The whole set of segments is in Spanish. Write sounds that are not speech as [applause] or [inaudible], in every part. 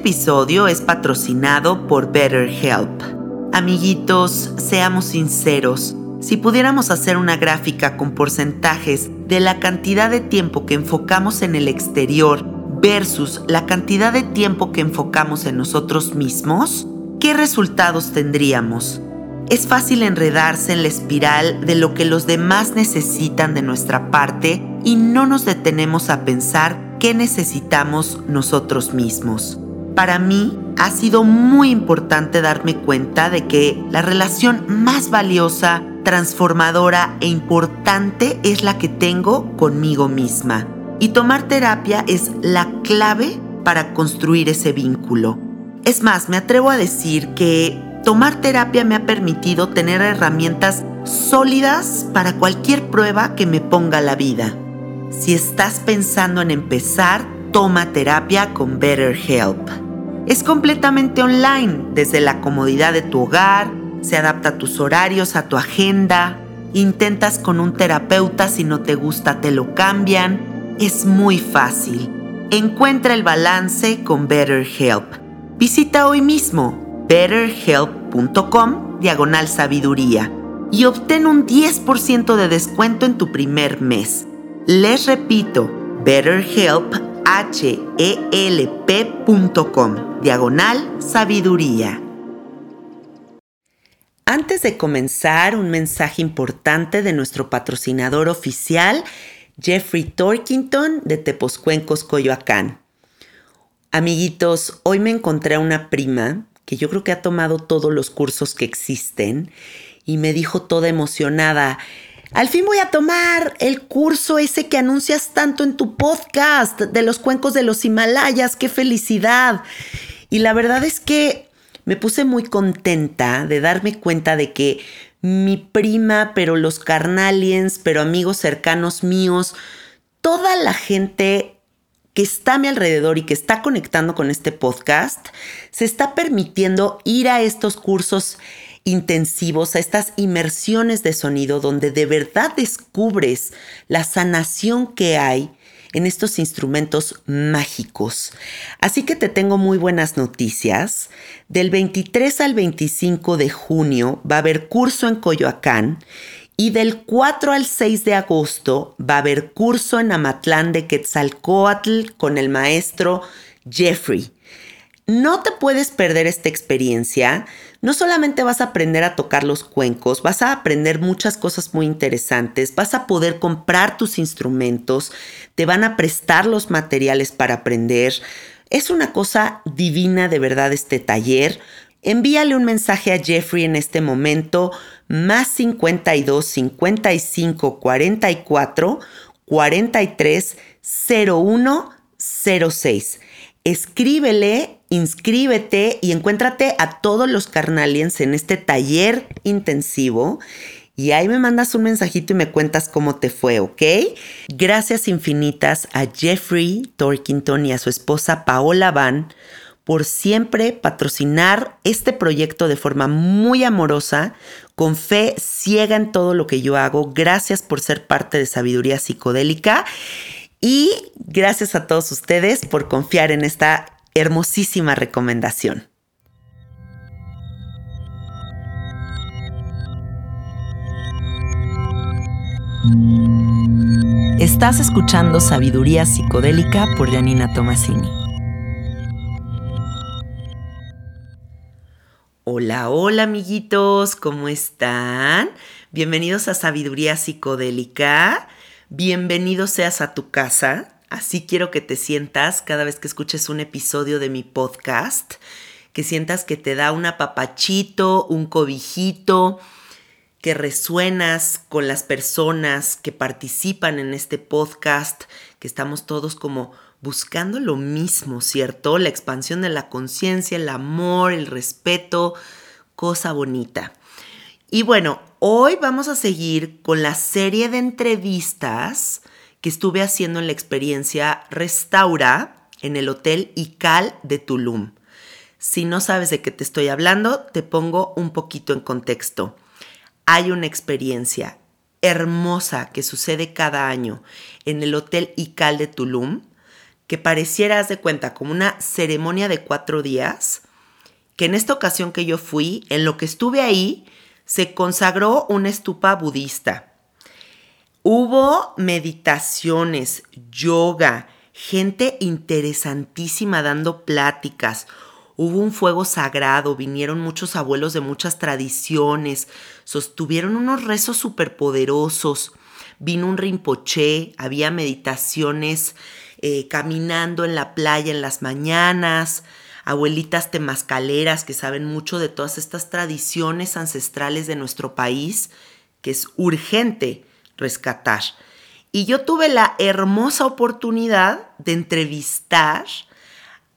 episodio es patrocinado por BetterHelp. Amiguitos, seamos sinceros. Si pudiéramos hacer una gráfica con porcentajes de la cantidad de tiempo que enfocamos en el exterior versus la cantidad de tiempo que enfocamos en nosotros mismos, ¿qué resultados tendríamos? Es fácil enredarse en la espiral de lo que los demás necesitan de nuestra parte y no nos detenemos a pensar qué necesitamos nosotros mismos. Para mí ha sido muy importante darme cuenta de que la relación más valiosa, transformadora e importante es la que tengo conmigo misma. Y tomar terapia es la clave para construir ese vínculo. Es más, me atrevo a decir que tomar terapia me ha permitido tener herramientas sólidas para cualquier prueba que me ponga la vida. Si estás pensando en empezar, toma terapia con BetterHelp. Es completamente online, desde la comodidad de tu hogar, se adapta a tus horarios, a tu agenda, intentas con un terapeuta, si no te gusta te lo cambian, es muy fácil. Encuentra el balance con BetterHelp. Visita hoy mismo betterhelp.com diagonal sabiduría y obtén un 10% de descuento en tu primer mes. Les repito, BetterHelp, H-E-L-P.com, diagonal sabiduría. Antes de comenzar, un mensaje importante de nuestro patrocinador oficial, Jeffrey Torkington de Teposcuencos, Coyoacán. Amiguitos, hoy me encontré a una prima que yo creo que ha tomado todos los cursos que existen y me dijo toda emocionada, al fin voy a tomar el curso ese que anuncias tanto en tu podcast de los cuencos de los Himalayas. ¡Qué felicidad! Y la verdad es que me puse muy contenta de darme cuenta de que mi prima, pero los carnaliens, pero amigos cercanos míos, toda la gente que está a mi alrededor y que está conectando con este podcast, se está permitiendo ir a estos cursos intensivos, a estas inmersiones de sonido donde de verdad descubres la sanación que hay en estos instrumentos mágicos. Así que te tengo muy buenas noticias. Del 23 al 25 de junio va a haber curso en Coyoacán y del 4 al 6 de agosto va a haber curso en Amatlán de Quetzalcoatl con el maestro Jeffrey. No te puedes perder esta experiencia. No solamente vas a aprender a tocar los cuencos, vas a aprender muchas cosas muy interesantes, vas a poder comprar tus instrumentos, te van a prestar los materiales para aprender. Es una cosa divina de verdad este taller. Envíale un mensaje a Jeffrey en este momento, más 52 55 44 43 01 06. Escríbele inscríbete y encuéntrate a todos los carnaliens en este taller intensivo. Y ahí me mandas un mensajito y me cuentas cómo te fue, ¿ok? Gracias infinitas a Jeffrey Torkington y a su esposa Paola Van por siempre patrocinar este proyecto de forma muy amorosa, con fe ciega en todo lo que yo hago. Gracias por ser parte de Sabiduría Psicodélica y gracias a todos ustedes por confiar en esta hermosísima recomendación. Estás escuchando Sabiduría Psicodélica por Janina Tomasini. Hola, hola amiguitos, ¿cómo están? Bienvenidos a Sabiduría Psicodélica. Bienvenido seas a tu casa. Así quiero que te sientas cada vez que escuches un episodio de mi podcast, que sientas que te da un apapachito, un cobijito, que resuenas con las personas que participan en este podcast, que estamos todos como buscando lo mismo, ¿cierto? La expansión de la conciencia, el amor, el respeto, cosa bonita. Y bueno, hoy vamos a seguir con la serie de entrevistas que estuve haciendo en la experiencia Restaura en el Hotel Ical de Tulum. Si no sabes de qué te estoy hablando, te pongo un poquito en contexto. Hay una experiencia hermosa que sucede cada año en el Hotel Ical de Tulum que pareciera, de cuenta, como una ceremonia de cuatro días, que en esta ocasión que yo fui, en lo que estuve ahí, se consagró una estupa budista. Hubo meditaciones, yoga, gente interesantísima dando pláticas. Hubo un fuego sagrado, vinieron muchos abuelos de muchas tradiciones, sostuvieron unos rezos superpoderosos, vino un rinpoché, había meditaciones eh, caminando en la playa en las mañanas, abuelitas temascaleras que saben mucho de todas estas tradiciones ancestrales de nuestro país, que es urgente rescatar. Y yo tuve la hermosa oportunidad de entrevistar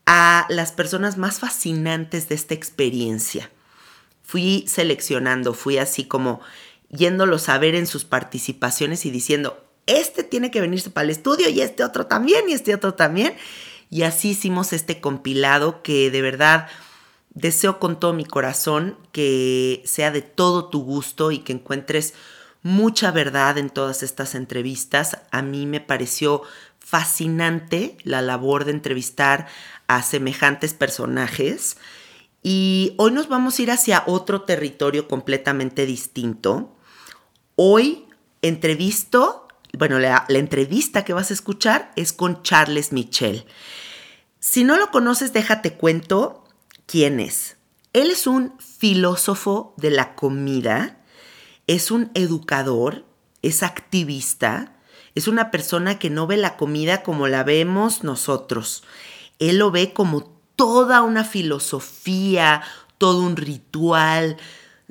a las personas más fascinantes de esta experiencia. Fui seleccionando, fui así como yéndolos a ver en sus participaciones y diciendo, este tiene que venirse para el estudio y este otro también y este otro también. Y así hicimos este compilado que de verdad deseo con todo mi corazón que sea de todo tu gusto y que encuentres mucha verdad en todas estas entrevistas. A mí me pareció fascinante la labor de entrevistar a semejantes personajes. Y hoy nos vamos a ir hacia otro territorio completamente distinto. Hoy entrevisto, bueno, la, entrevista que vas a escuchar es con Charles Michel. Si no lo conoces, déjate cuento quién es. Él es un filósofo de la comida es un educador, es activista, es una persona que no ve la comida como la vemos nosotros. Él lo ve como toda una filosofía, todo un ritual,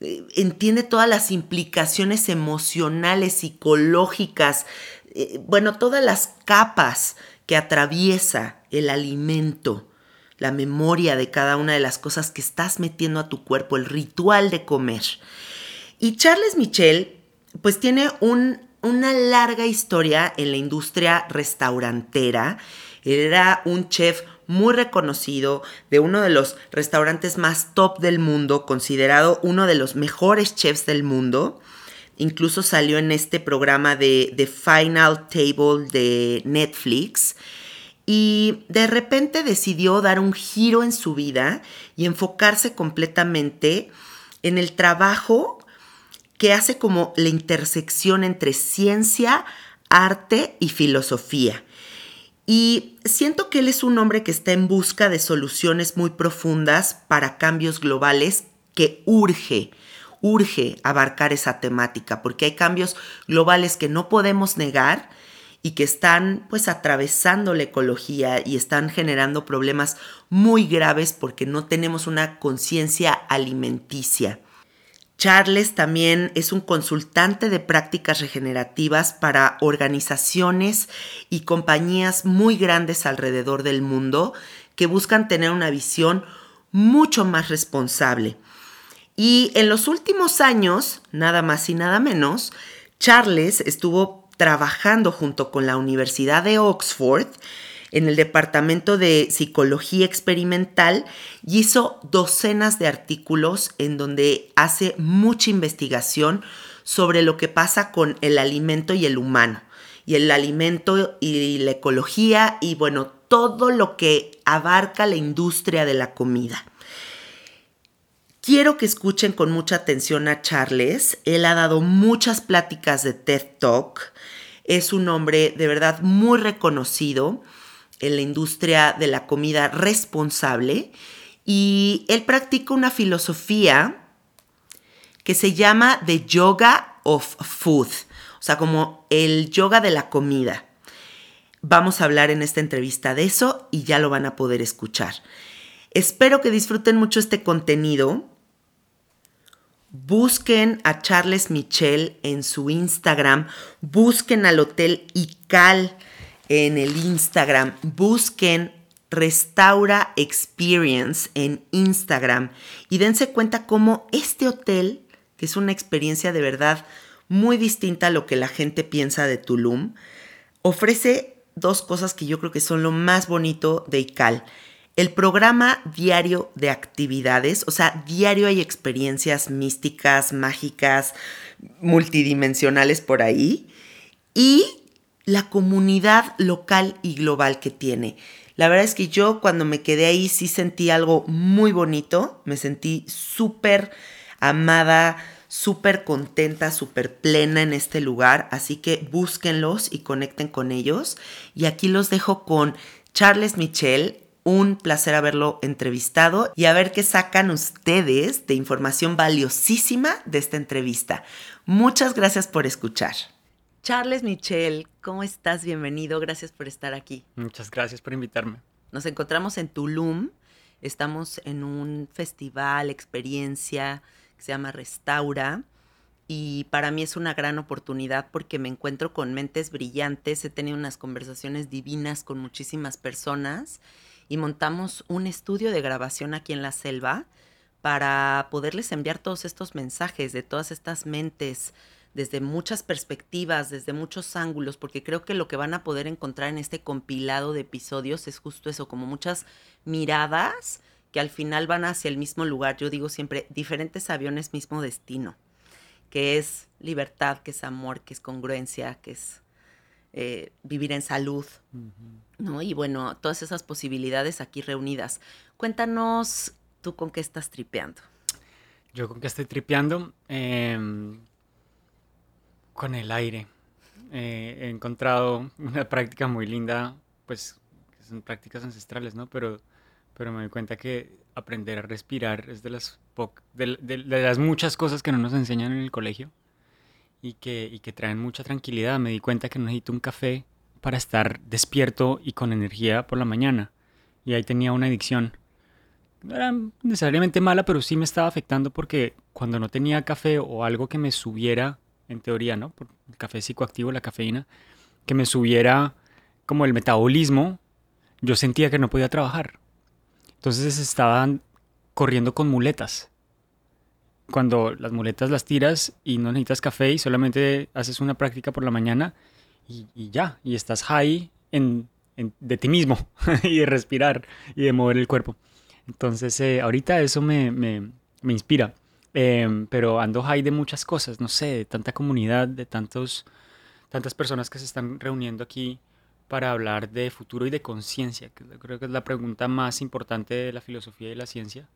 eh, entiende todas las implicaciones emocionales, psicológicas, eh, bueno, todas las capas que atraviesa el alimento, la memoria de cada una de las cosas que estás metiendo a tu cuerpo, el ritual de comer. Y Charles Michel, pues tiene una larga historia en la industria restaurantera. era un chef muy reconocido de uno de los restaurantes más top del mundo, considerado uno de los mejores chefs del mundo. Incluso salió en este programa de The Final Table de Netflix. Y de repente decidió dar un giro en su vida y enfocarse completamente en el trabajo que hace como la intersección entre ciencia, arte y filosofía. Y siento que él es un hombre que está en busca de soluciones muy profundas para cambios globales que urge, urge abarcar esa temática, porque hay cambios globales que no podemos negar y que están pues atravesando la ecología y están generando problemas muy graves porque no tenemos una conciencia alimenticia. Charles también es un consultante de prácticas regenerativas para organizaciones y compañías muy grandes alrededor del mundo que buscan tener una visión mucho más responsable. Y en los últimos años, nada más y nada menos, Charles estuvo trabajando junto con la Universidad de Oxford en el Departamento de Psicología Experimental y hizo docenas de artículos en donde hace mucha investigación sobre lo que pasa con el alimento y el humano, y el alimento y la ecología y bueno, todo lo que abarca la industria de la comida. Quiero que escuchen con mucha atención a Charles. Él ha dado muchas pláticas de TED Talk. Es un hombre de verdad muy reconocido en la industria de la comida responsable y él practica una filosofía que se llama The Yoga of Food, o sea, como el yoga de la comida. Vamos a hablar en esta entrevista de eso y ya lo van a poder escuchar. Espero que disfruten mucho este contenido. Busquen a Charles Michel en su Instagram, busquen al Hotel Ical en el Instagram. Busquen Restaura Experience en Instagram y dense cuenta cómo este hotel, que es una experiencia de verdad muy distinta a lo que la gente piensa de Tulum, ofrece dos cosas que yo creo que son lo más bonito de ICAL. El programa diario de actividades, o sea, diario hay experiencias místicas, mágicas, multidimensionales por ahí. Y la comunidad local y global que tiene. La verdad es que yo cuando me quedé ahí sí sentí algo muy bonito, me sentí súper amada, súper contenta, súper plena en este lugar, así que búsquenlos y conecten con ellos. Y aquí los dejo con Charles Michel, un placer haberlo entrevistado y a ver qué sacan ustedes de información valiosísima de esta entrevista. Muchas gracias por escuchar. Charles Michel, ¿cómo estás? Bienvenido, gracias por estar aquí. Muchas gracias por invitarme. Nos encontramos en Tulum, estamos en un festival, experiencia que se llama Restaura y para mí es una gran oportunidad porque me encuentro con mentes brillantes, he tenido unas conversaciones divinas con muchísimas personas y montamos un estudio de grabación aquí en la selva para poderles enviar todos estos mensajes de todas estas mentes desde muchas perspectivas, desde muchos ángulos, porque creo que lo que van a poder encontrar en este compilado de episodios es justo eso, como muchas miradas que al final van hacia el mismo lugar. Yo digo siempre, diferentes aviones, mismo destino, que es libertad, que es amor, que es congruencia, que es eh, vivir en salud, ¿no? Y bueno, todas esas posibilidades aquí reunidas. Cuéntanos tú con qué estás tripeando. Yo con qué estoy tripeando. Eh con el aire. Eh, he encontrado una práctica muy linda, pues son prácticas ancestrales, ¿no? Pero, pero me doy cuenta que aprender a respirar es de las, de, las muchas cosas que no nos enseñan en el colegio y que, y que traen mucha tranquilidad. Me di cuenta que necesito un café para estar despierto y con energía por la mañana. Y ahí tenía una adicción. No era necesariamente mala, pero sí me estaba afectando porque cuando no tenía café o algo que me subiera en teoría, ¿no? Por el café psicoactivo, la cafeína, que me subiera como el metabolismo, yo sentía que no podía trabajar. Entonces estaban corriendo con muletas. Cuando las muletas las tiras y no necesitas café y solamente haces una práctica por la mañana y, ya, y estás high en, de ti mismo [laughs] y de respirar y de mover el cuerpo. Entonces eh, ahorita eso me, me, me inspira. Em, pero ando high de muchas cosas, no sé, de tanta comunidad, de tantos, tantas personas que se están reuniendo aquí para hablar de futuro y de conciencia, que creo que es la pregunta más importante de la filosofía y la ciencia.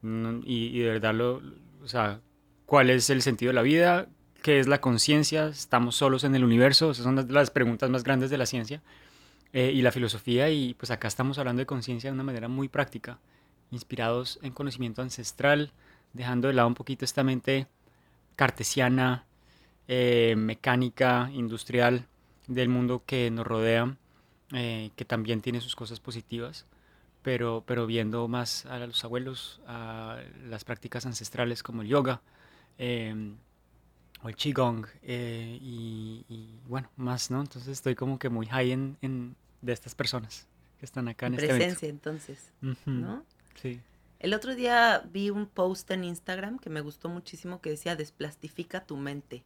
Mm, y, de verdad, lo, o sea, ¿cuál es el sentido de la vida? ¿Qué es la conciencia? ¿Estamos solos en el universo? Esas son las preguntas más grandes de la ciencia eh, y la filosofía. Y pues acá estamos hablando de conciencia de una manera muy práctica, inspirados en conocimiento ancestral, dejando de lado un poquito esta mente cartesiana, eh, mecánica, industrial del mundo que nos rodea, eh, que también tiene sus cosas positivas, pero, pero viendo más a los abuelos, a las prácticas ancestrales como el yoga em, o el qigong eh, y, bueno, más, ¿no? Entonces estoy como que muy high en, de estas personas que están acá en, este presencia entonces, ¿no? Sí. El otro día vi un post en Instagram que me gustó muchísimo que decía desplastifica tu mente,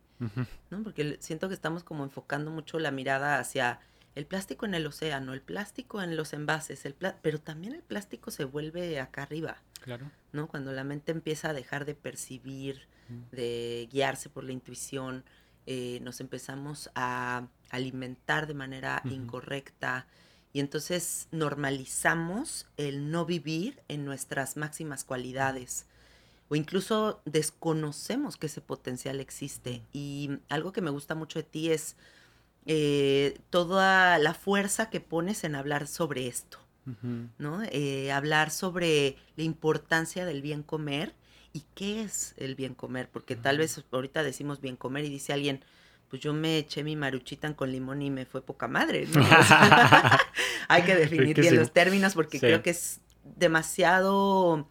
¿no? Porque siento que estamos como enfocando mucho la mirada hacia el plástico en el océano, el plástico en los envases, el pero también el plástico se vuelve acá arriba. Claro. ¿No? Cuando la mente empieza a dejar de percibir, de guiarse por la intuición, eh, nos empezamos a alimentar de manera incorrecta, y entonces normalizamos el no vivir en nuestras máximas cualidades o incluso desconocemos que ese potencial existe. Y algo que me gusta mucho de ti es eh, toda la fuerza que pones en hablar sobre esto, ¿no? Eh, hablar sobre la importancia del bien comer y qué es el bien comer, porque tal vez ahorita decimos bien comer y dice alguien, pues yo me eché mi maruchita con limón y me fue poca madre, ¿no? [laughs] [laughs] hay que definir bien los términos porque creo que es demasiado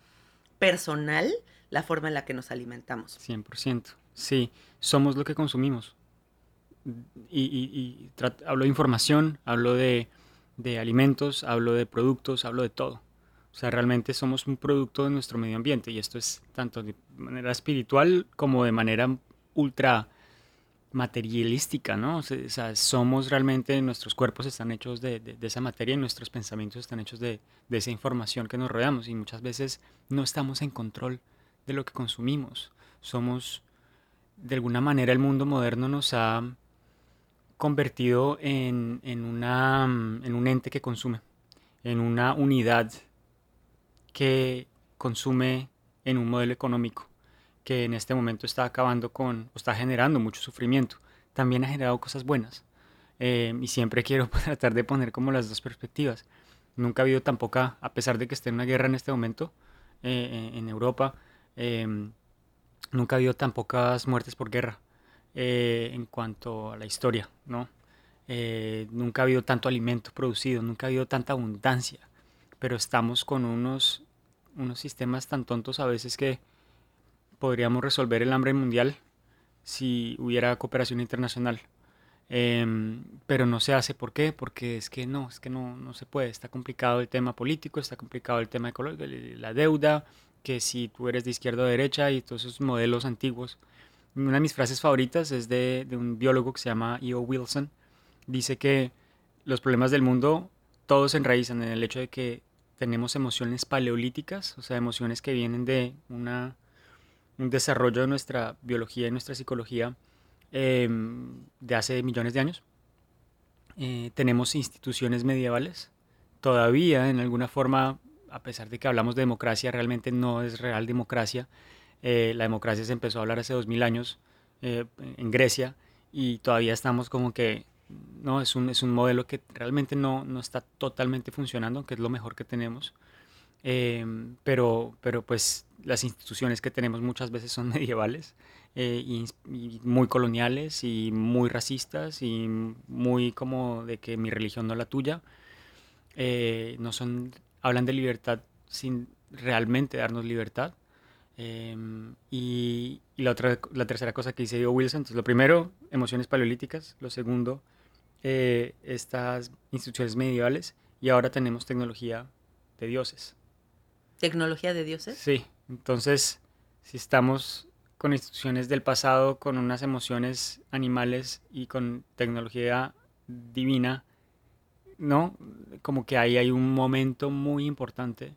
personal la forma en la que nos alimentamos. 100%. Sí, somos lo que consumimos. Y, hablo de información, hablo de, de, alimentos, hablo de productos, hablo de todo. O sea, realmente somos un producto de nuestro medio ambiente y esto es tanto de manera espiritual como de manera ultra materialística, ¿no? O sea, somos realmente, nuestros cuerpos están hechos de, esa materia y nuestros pensamientos están hechos de, esa información que nos rodeamos y muchas veces no estamos en control de lo que consumimos. Somos, de alguna manera, el mundo moderno nos ha convertido en, una, en un ente que consume. en una unidad que consume en un modelo económico que en este momento está acabando con, o está generando mucho sufrimiento. También ha generado cosas buenas. Eh, y siempre [laughs] quiero [laughs] tratar de poner como las dos perspectivas. Nunca ha habido tan poca, a pesar de que esté en una guerra en este momento eh, en Europa, nunca ha habido tan pocas muertes por guerra eh, en cuanto a la historia, ¿no? nunca ha habido tanto alimento producido, nunca ha habido tanta abundancia, pero estamos con unos, unos sistemas tan tontos a veces que podríamos resolver el hambre mundial si hubiera cooperación internacional. Em, pero no se hace. ¿Por qué? Porque es que no, es que no, no se puede. Está complicado el tema político, está complicado el tema ecológico, la deuda, que si tú eres de izquierda o derecha y todos esos modelos antiguos. Una de mis frases favoritas es de, de un biólogo que se llama E.O. Wilson. Dice que los problemas del mundo todos se enraizan en el hecho de que tenemos emociones paleolíticas, o sea, emociones que vienen de una un desarrollo de nuestra biología y nuestra psicología em, de hace millones de años. Eh, tenemos instituciones medievales. Todavía, en alguna forma, a pesar de que hablamos de democracia, realmente no es real democracia. Eh, la democracia se empezó a hablar hace dos mil años eh, en Grecia y todavía estamos como que no es un, es un modelo que realmente no, no está totalmente funcionando, que es lo mejor que tenemos. Em, pero, pero pues las instituciones que tenemos muchas veces son [laughs] medievales eh, y, muy coloniales y muy racistas y muy como de que mi religión no es la tuya. Eh, no son, hablan de libertad sin realmente darnos libertad. Em, y, la, otra, la tercera cosa que dice Wilson, entonces lo primero, emociones paleolíticas, lo segundo, eh, estas instituciones medievales y ahora tenemos tecnología de dioses tecnología de dioses. Sí, entonces si estamos con instituciones del pasado, con unas emociones animales y con tecnología divina, ¿no? Como que ahí hay un momento muy importante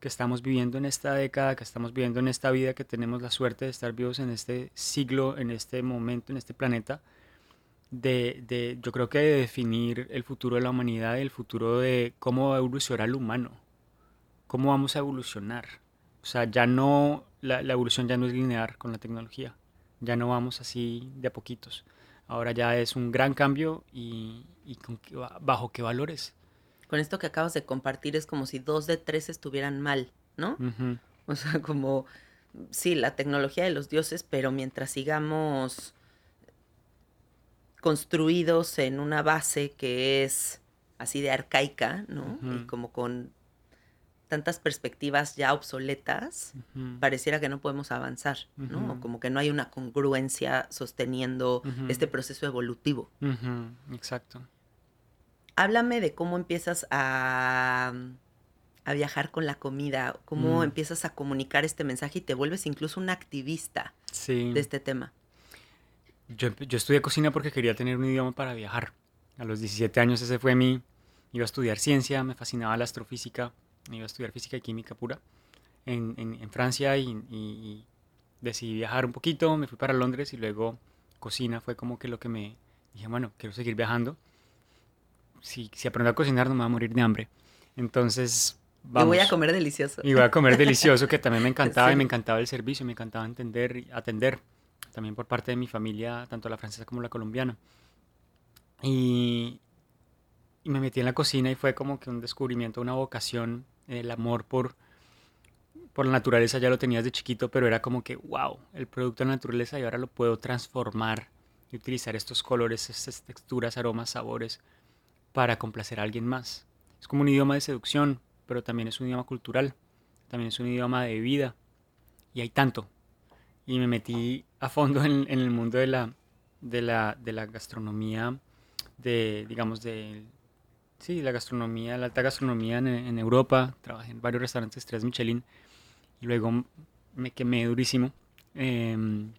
que estamos viviendo en esta década, que estamos viviendo en esta vida, que tenemos la suerte de estar vivos en este siglo, en este momento, en este planeta, de, de yo creo que de definir el futuro de la humanidad, el futuro de cómo evolucionar el humano cómo vamos a evolucionar. O sea, ya no, la, evolución ya no es lineal con la tecnología, ya no vamos así de a poquitos. Ahora ya es un gran cambio y, bajo qué valores. Con esto que acabas de compartir es como si dos de tres estuvieran mal, ¿no? O sea, como, sí, la tecnología de los dioses, pero mientras sigamos construidos en una base que es así de arcaica, ¿no? Y como con tantas perspectivas ya obsoletas, pareciera que no podemos avanzar, ¿no? Como que no hay una congruencia sosteniendo este proceso evolutivo. Exacto. Háblame de cómo empiezas a, a viajar con la comida, cómo mm. empiezas a comunicar este mensaje y te vuelves incluso un activista de este tema. Yo, yo estudié cocina porque quería tener un idioma para viajar. A los 17 años ese fue mi... Iba a estudiar ciencia, me fascinaba la astrofísica, iba a estudiar física y química pura en, en, Francia y, decidí viajar un poquito, me fui para Londres y luego cocina fue como que lo que me dije, bueno, quiero seguir viajando. Si, si aprendo a cocinar no me va a morir de hambre. Entonces, vamos. Y voy a comer delicioso. Y voy a comer delicioso, que también me [laughs] encantaba y me encantaba el servicio, me encantaba entender, atender, también por parte de mi familia, tanto la francesa como la colombiana. Y, y me metí en la cocina y fue como que un descubrimiento, una vocación el amor por, por la naturaleza ya lo tenías de chiquito, pero era como que, wow, el producto de la naturaleza y ahora lo puedo transformar y utilizar estos colores, estas texturas, aromas, sabores para complacer a alguien más. Es como un idioma de seducción, pero también es un idioma cultural, también es un idioma de vida y hay tanto. Y me metí a fondo en, el mundo de la, de la, de la gastronomía, de, digamos, de Sí, la gastronomía, la alta gastronomía en, Europa. Trabajé en varios restaurantes tres Michelin y luego me quemé durísimo. Em,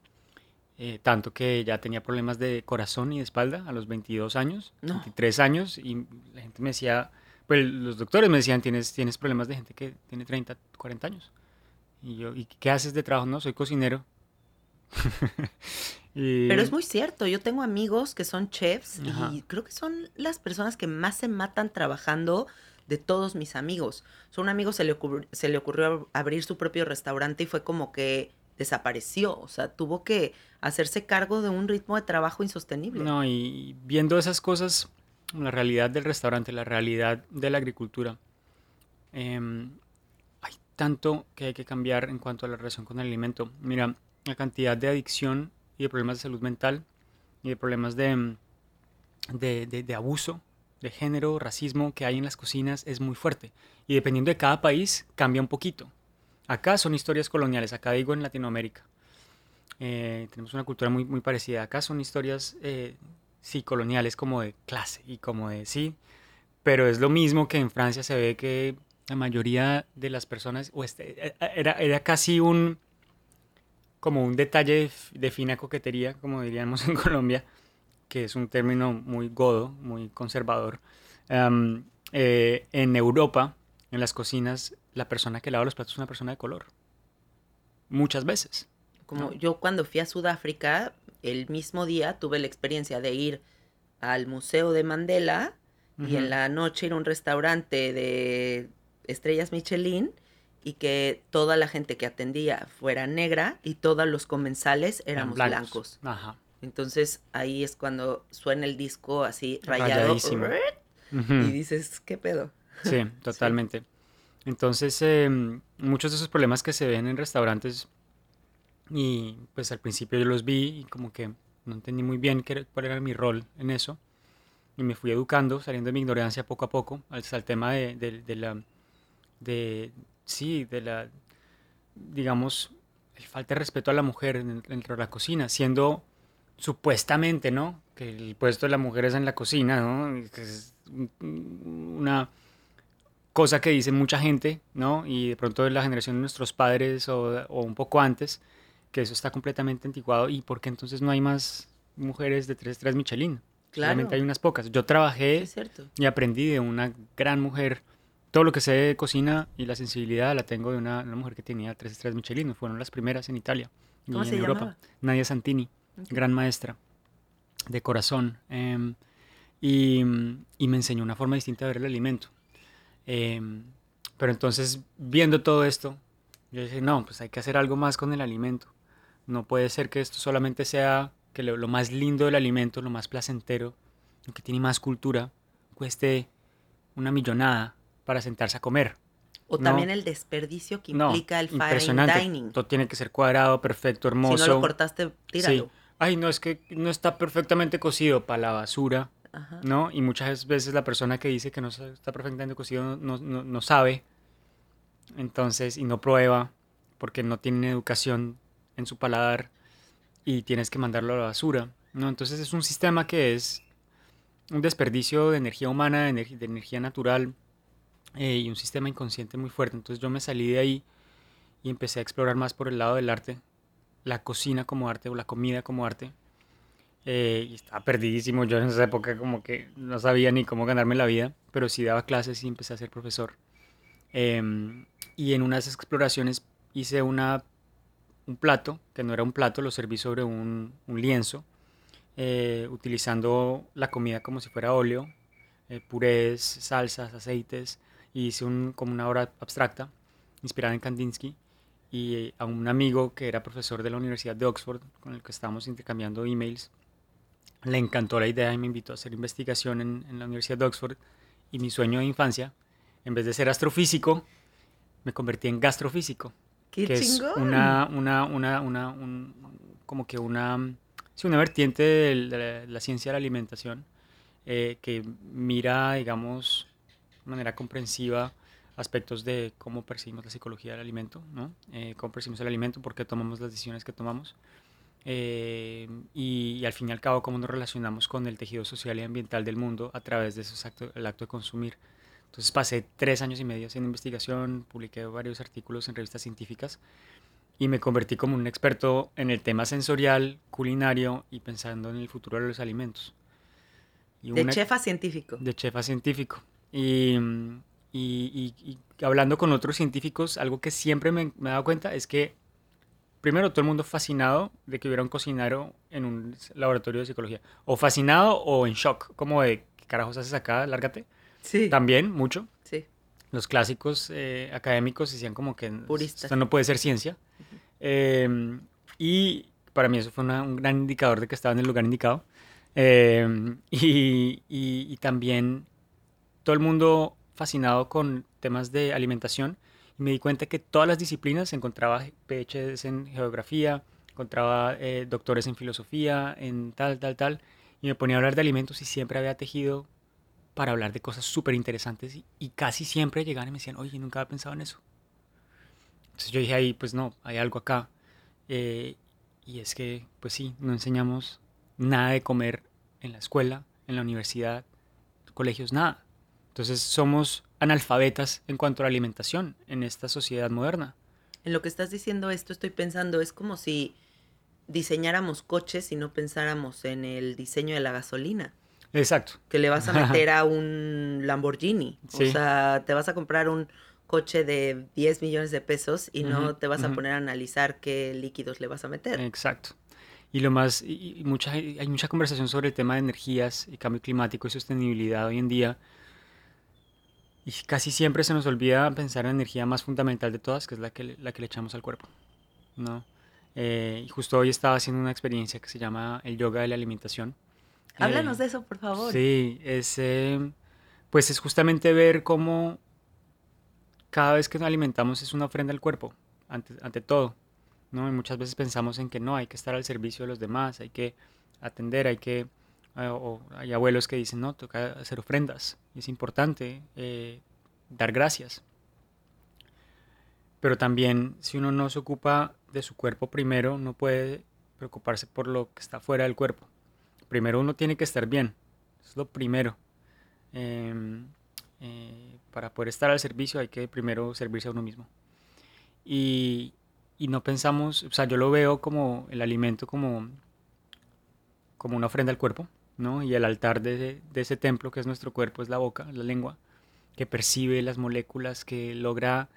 eh, tanto que ya tenía problemas de corazón y de espalda a los 22 años, 23 años, y la gente me decía, pues los doctores me decían, tienes, tienes problemas de gente que tiene 30, 40 años. Y yo, ¿y qué haces de trabajo? No, soy cocinero. [laughs] Pero es muy cierto, yo tengo amigos que son chefs y creo que son las personas que más se matan trabajando de todos mis amigos. a un amigo se le, se le ocurrió abrir su propio restaurante y fue como que desapareció, o sea, tuvo que hacerse cargo de un ritmo de trabajo insostenible. No, y viendo esas cosas, la realidad del restaurante, la realidad de la agricultura, em, hay tanto que hay que cambiar en cuanto a la relación con el alimento. Mira, la cantidad de adicción y de problemas de salud mental y de problemas de, de, de, abuso de género, racismo que hay en las cocinas es muy fuerte. Y dependiendo de cada país, cambia un poquito. Acá son historias coloniales, acá digo en Latinoamérica. Eh, tenemos una cultura muy, muy parecida. Acá son historias, eh, sí, coloniales como de clase y como de, sí, pero es lo mismo que en Francia se ve que la mayoría de las personas, o este, eh, era, era casi un, como un detalle de, fina coquetería, como diríamos [laughs] en Colombia, que es un término muy godo, muy conservador. Eh, en Europa, en las cocinas, la persona que lava los platos es una persona de color. Muchas veces. Como yo cuando fui a Sudáfrica, el mismo día tuve la experiencia de ir al Museo de Mandela y en la noche ir a un restaurante de estrellas Michelin y que toda la gente que atendía fuera negra y todos los comensales éramos blancos. Ajá. Entonces ahí es cuando suena el disco así rayado. Y dices, ¿qué pedo? [laughs] Sí, totalmente. Entonces, em, muchos de esos problemas que se ven en restaurantes, y pues al principio yo los vi y como que no entendí muy bien qué, cuál era mi rol en eso. Y me fui educando, saliendo de mi ignorancia poco a poco, al, al tema de, de la... De, sí, de la, digamos, el falta de respeto a la mujer dentro de la cocina, siendo supuestamente, ¿no? Que el puesto de la mujer es en la cocina, ¿no? es una cosa que dice mucha gente, ¿no? Y de pronto de la generación de nuestros padres o, un poco antes, que eso está completamente antiguado. ¿Y por qué entonces no hay más mujeres de 3 3 Michelin? Claro. hay unas pocas. Yo trabajé y aprendí de una gran mujer todo lo que sé de cocina y la sensibilidad la tengo de una, mujer que tenía tres estrellas Michelin, fueron las primeras en Italia y en Europa. Nadia Santini, gran maestra de corazón. Em, y, me enseñó una forma distinta de ver el alimento. Em, pero entonces, viendo todo esto, yo dije, no, pues hay que hacer algo más con el alimento. No puede ser que esto solamente sea que lo, lo más lindo del alimento, lo más placentero, lo que tiene más cultura, cueste una millonada para sentarse a comer. O también el desperdicio que implica el fine dining. Todo tiene que ser cuadrado, perfecto, hermoso. Si no lo cortaste, tíralo. Ay, no, es que no está perfectamente cocido para la basura, ¿no? Y muchas veces la persona que dice que no está perfectamente cocido no, no, no sabe, entonces, y no prueba, porque no tiene educación en su paladar y tienes que mandarlo a la basura, ¿no? Entonces es un sistema que es un desperdicio de energía humana, de, de energía natural, eh, y un sistema inconsciente muy fuerte. Entonces yo me salí de ahí y empecé a explorar más por el lado del arte, la cocina como arte o la comida como arte. Eh, y estaba perdidísimo yo en esa época, como que no sabía ni cómo ganarme la vida, pero sí daba clases y empecé a ser profesor. Em, y en unas exploraciones hice una, un plato, que no era un plato, lo serví sobre un, lienzo, eh, utilizando la comida como si fuera óleo, purés, salsas, aceites, y hice un, como una obra abstracta inspirada en Kandinsky y a un amigo que era profesor de la Universidad de Oxford con el que estábamos intercambiando emails le encantó la idea y me invitó a hacer investigación en, en la Universidad de Oxford y mi sueño de infancia en vez de ser astrofísico me convertí en gastrofísico ¡Qué que es una, una, una, una un, como que una, sí, una vertiente de la, la, ciencia de la alimentación eh, que mira digamos de manera comprensiva aspectos de cómo percibimos la psicología del alimento, ¿no? Eh, cómo percibimos el alimento, por qué tomamos las decisiones que tomamos eh, y, al fin y al cabo cómo nos relacionamos con el tejido social y ambiental del mundo a través de esos actos, el acto de consumir. Entonces pasé tres años y medio haciendo investigación, publiqué varios artículos en revistas científicas y me convertí como un experto en el tema sensorial, culinario y pensando en el futuro de los alimentos. de chef a científico. De chef a científico. Y, y, y, hablando con otros científicos, algo que siempre me, me, he dado cuenta es que, primero, todo el mundo fascinado de que hubiera un cocinero en un laboratorio de psicología. O fascinado o en shock, como de, ¿qué carajos haces acá? Lárgate. Sí. También, mucho. Sí. Los clásicos eh, académicos decían como que Puristas. esto no puede ser ciencia. Eh, y para mí eso fue una- un gran indicador de que estaba en el lugar indicado. Eh, [laughs] y, y- y también todo el mundo fascinado con temas de alimentación. Y me di cuenta que todas las disciplinas encontraba PhDs en geografía, encontraba eh, doctores en filosofía, en tal, tal, tal. Y me ponía a hablar de alimentos y siempre había tejido para hablar de cosas súper interesantes. Y, y casi siempre llegaban y me decían, oye, nunca había pensado en eso. Entonces yo dije ahí, pues no, hay algo acá. Eh, y es que, pues sí, no enseñamos nada de comer en la escuela, en la universidad, colegios, nada. Entonces somos analfabetas en cuanto a la alimentación en esta sociedad moderna. En lo que estás diciendo esto estoy pensando, es como si diseñáramos coches y no pensáramos en el diseño de la gasolina. Exacto. Que le vas a meter a un Lamborghini. Sí. O sea, te vas a comprar un coche de 10 millones de pesos y no te vas a poner a analizar qué líquidos le vas a meter. Exacto. Y lo más, y, y mucha, hay mucha conversación sobre el tema de energías y cambio climático y sostenibilidad hoy en día. Y casi siempre se nos olvida pensar en la energía más fundamental de todas, que es la que, le- la que le echamos al cuerpo. ¿no? Eh, y justo hoy estaba haciendo una experiencia que se llama el yoga de la alimentación. Háblanos Eh, de eso, por favor. Sí, es, eh, pues es justamente ver cómo cada vez que nos alimentamos es una ofrenda al cuerpo, ante, ante todo, ¿no? Y muchas veces pensamos en que no, hay que estar al servicio de los demás, hay que atender, hay que... eh, o hay abuelos que dicen, no, toca hacer ofrendas, es importante eh, dar gracias. Pero también, si uno no se ocupa de su cuerpo primero, no puede preocuparse por lo que está fuera del cuerpo. Primero uno tiene que estar bien, es lo primero. Em, eh, para poder estar al servicio hay que primero servirse a uno mismo. Y, y no pensamos, o sea, yo lo veo como el alimento como, como una ofrenda al cuerpo, Y el altar de, ese templo que es nuestro cuerpo es la boca, la lengua, que percibe las moléculas, que logra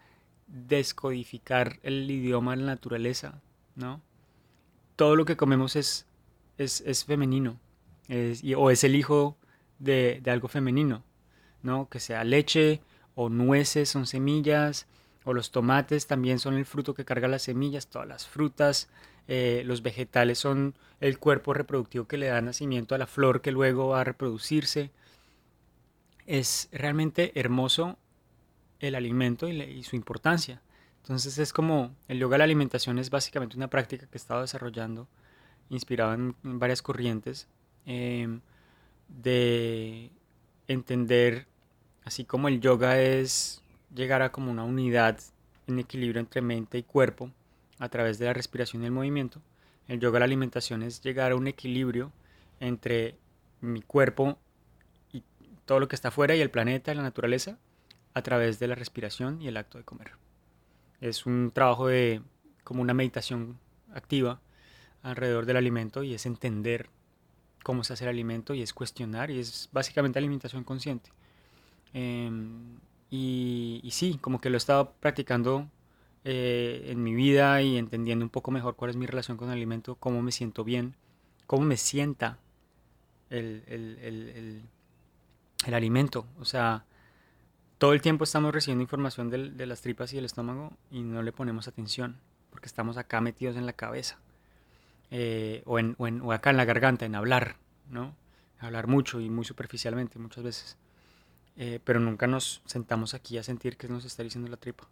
descodificar el idioma de la naturaleza, ¿no? Todo lo que comemos es, es, es femenino, o es el hijo de, de algo femenino, ¿no? Que sea leche o nueces son semillas, o los tomates también son el fruto que carga las semillas, todas las frutas, eh, los vegetales son el cuerpo reproductivo que le da nacimiento a la flor que luego va a reproducirse. Es realmente hermoso el alimento y, su importancia. Entonces es como el yoga de la alimentación es básicamente una práctica que he estado desarrollando, inspirado en, en varias corrientes, em, de entender, así como el yoga es llegar a como una unidad en equilibrio entre mente y cuerpo a través de la respiración y el movimiento, el yoga de la alimentación es llegar a un equilibrio entre mi cuerpo y todo lo que está afuera y el planeta y la naturaleza a través de la respiración y el acto de comer. Es un trabajo de como una meditación activa alrededor del alimento y es entender cómo se hace el alimento y es cuestionar y es básicamente alimentación consciente. Em, y, y sí, como que lo he estado practicando eh, en mi vida y entendiendo un poco mejor cuál es mi relación con el alimento, cómo me siento bien, cómo me sienta el, el- el- el- alimento. O sea, todo el tiempo estamos recibiendo información del- de las tripas y del estómago y no le ponemos atención porque estamos acá metidos en la cabeza eh, o, en, o en- o acá en la garganta, en hablar, ¿no? Hablar mucho y muy superficialmente muchas veces. Eh, pero nunca nos sentamos aquí a sentir qué nos está diciendo la tripa.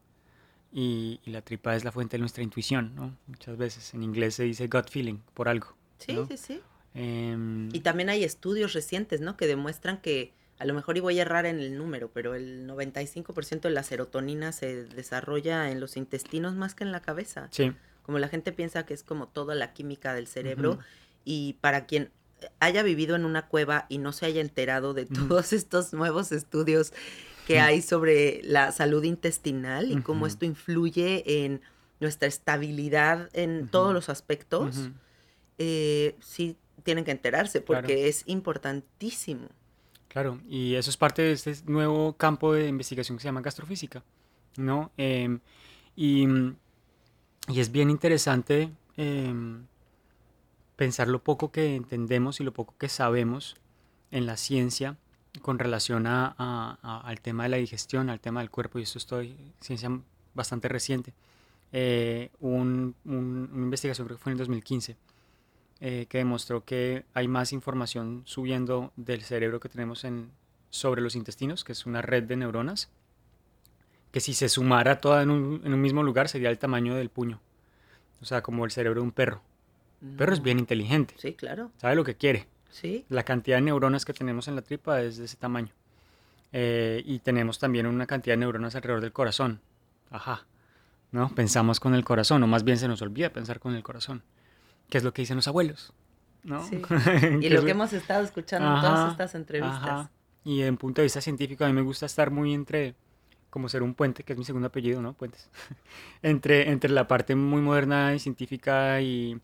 Y, y la tripa es la fuente de nuestra intuición, ¿no? Muchas veces en inglés se dice gut feeling por algo. Sí, ¿no? sí, sí. Em, Y también hay estudios recientes, ¿no? Que demuestran que, a lo mejor y voy a errar en el número, pero el 95% de la serotonina se desarrolla en los intestinos más que en la cabeza. sí, Como la gente piensa que es como toda la química del cerebro. Y para quien haya vivido en una cueva y no se haya enterado de todos [laughs] estos nuevos estudios que hay sobre la salud intestinal y cómo esto influye en nuestra estabilidad en todos los aspectos, eh, sí tienen que enterarse Claro. porque es importantísimo. claro. Y eso es parte de este nuevo campo de investigación que se llama gastrofísica, ¿no? Em, y, y es bien interesante em, pensar lo poco que entendemos y lo poco que sabemos en la ciencia con relación a, al tema de la digestión, al tema del cuerpo, y esto estoy ciencia bastante reciente. Eh, un, una investigación, creo que fue en el 2015, eh, que demostró que hay más información subiendo del cerebro que tenemos en, sobre los intestinos, que es una red de neuronas, que si se sumara toda en un, en un mismo lugar sería el tamaño del puño. O sea, como el cerebro de un perro. El perro es bien mm. inteligente. Sí, claro. Sabe lo que quiere. Sí. La cantidad de neuronas que tenemos en la tripa es de ese tamaño. Eh, y tenemos también una cantidad de neuronas alrededor del corazón. Ajá. ¿No? Pensamos con el corazón, o más bien se nos olvida pensar con el corazón. ¿Qué es lo que dicen los abuelos? ¿no? Sí. [laughs] y lo que hemos estado escuchando en todas estas entrevistas. Y desde un punto de vista científico, a mí me gusta estar muy entre, como ser un puente, que es mi segundo apellido, ¿no? Puentes. [laughs] entre, entre la parte muy moderna y científica y,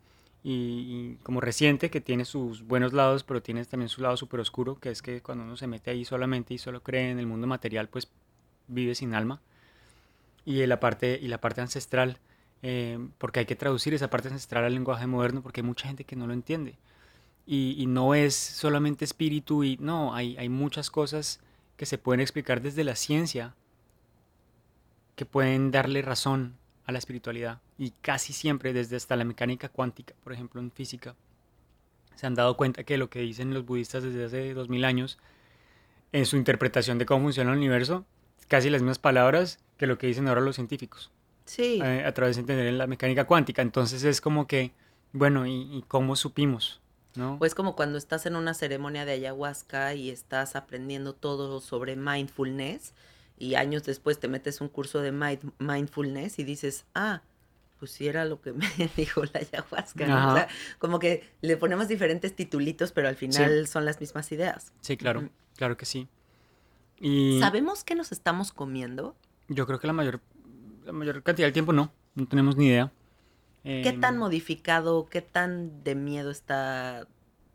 y, como reciente, que tiene sus buenos lados, pero tiene también su lado súper oscuro, que es que cuando uno se mete ahí solamente y solo cree en el mundo material, pues vive sin alma. Y la parte, y la parte ancestral, eh, porque hay que traducir esa parte ancestral al lenguaje moderno, porque hay mucha gente que no lo entiende. Y, y no es solamente espíritu, y no, hay, hay muchas cosas que se pueden explicar desde la ciencia, que pueden darle razón a la espiritualidad. Y casi siempre, desde hasta la mecánica cuántica, por ejemplo, en física, se han dado cuenta que lo que dicen los budistas desde hace 2000 años, en su interpretación de cómo funciona el universo, casi las mismas palabras que lo que dicen ahora los científicos. Sí. Eh, a través de entender la mecánica cuántica. Entonces es como que, bueno, ¿y, cómo supimos? ¿no? Pues como cuando estás en una ceremonia de ayahuasca y estás aprendiendo todo sobre mindfulness y años después te metes un curso de mindfulness y dices, ah, pues sí era lo que me [laughs] dijo la ayahuasca. ¿no? O sea, como que le ponemos diferentes titulitos, pero al final son las mismas ideas. Sí, claro, claro que sí. Y ¿Sabemos qué nos estamos comiendo? Yo creo que la mayor, la mayor cantidad del tiempo no, no tenemos ni idea. ¿Qué tan em, modificado, qué tan de miedo está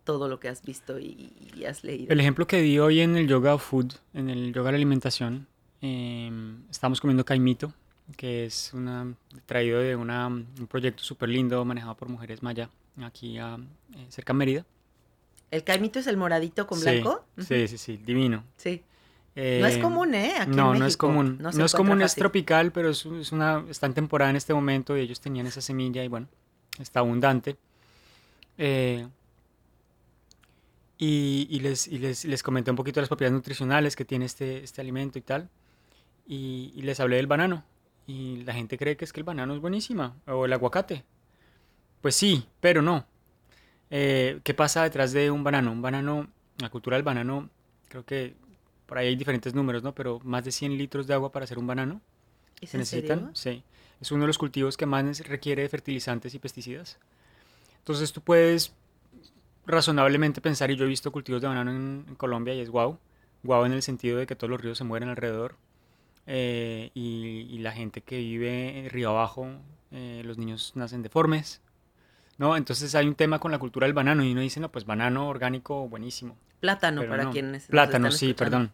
todo lo que has visto y, y, has leído? El ejemplo que di hoy en el Yoga Food, en el Yoga de Alimentación, Em, estamos comiendo caimito, que es una, traído de una, un proyecto súper lindo manejado por mujeres maya, aquí a, eh, cerca de Mérida. ¿El caimito es el moradito con blanco? Sí, sí, sí, divino. Sí. no es em, común, ¿eh? Aquí no, no es común. No, es común, es tropical, pero es, es, una, está en temporada en este momento y ellos tenían esa semilla y bueno, está abundante. Eh, y, y, les, y les, les, comenté un poquito las propiedades nutricionales que tiene este, este alimento y tal y, les hablé del banano. Y la gente cree que es que el banano es buenísima, o el aguacate. Pues sí, pero no. Eh, ¿Qué pasa detrás de un banano? Un banano, la cultura del banano, creo que por ahí hay diferentes números, ¿no? Pero más de 100 litros de agua para hacer un banano. ¿Se necesitan? Sí. Es uno de los cultivos que más requiere de fertilizantes y pesticidas. Entonces tú puedes razonablemente pensar, y yo he visto cultivos de banano en, en Colombia y es guau. Guau en el sentido de que todos los ríos se mueren alrededor. Eh, y, la gente que vive río abajo, eh, los niños nacen deformes, ¿no? Entonces hay un tema con la cultura del banano y uno dice, no, pues banano orgánico buenísimo. Plátano para quienes Plátano, sí, perdón.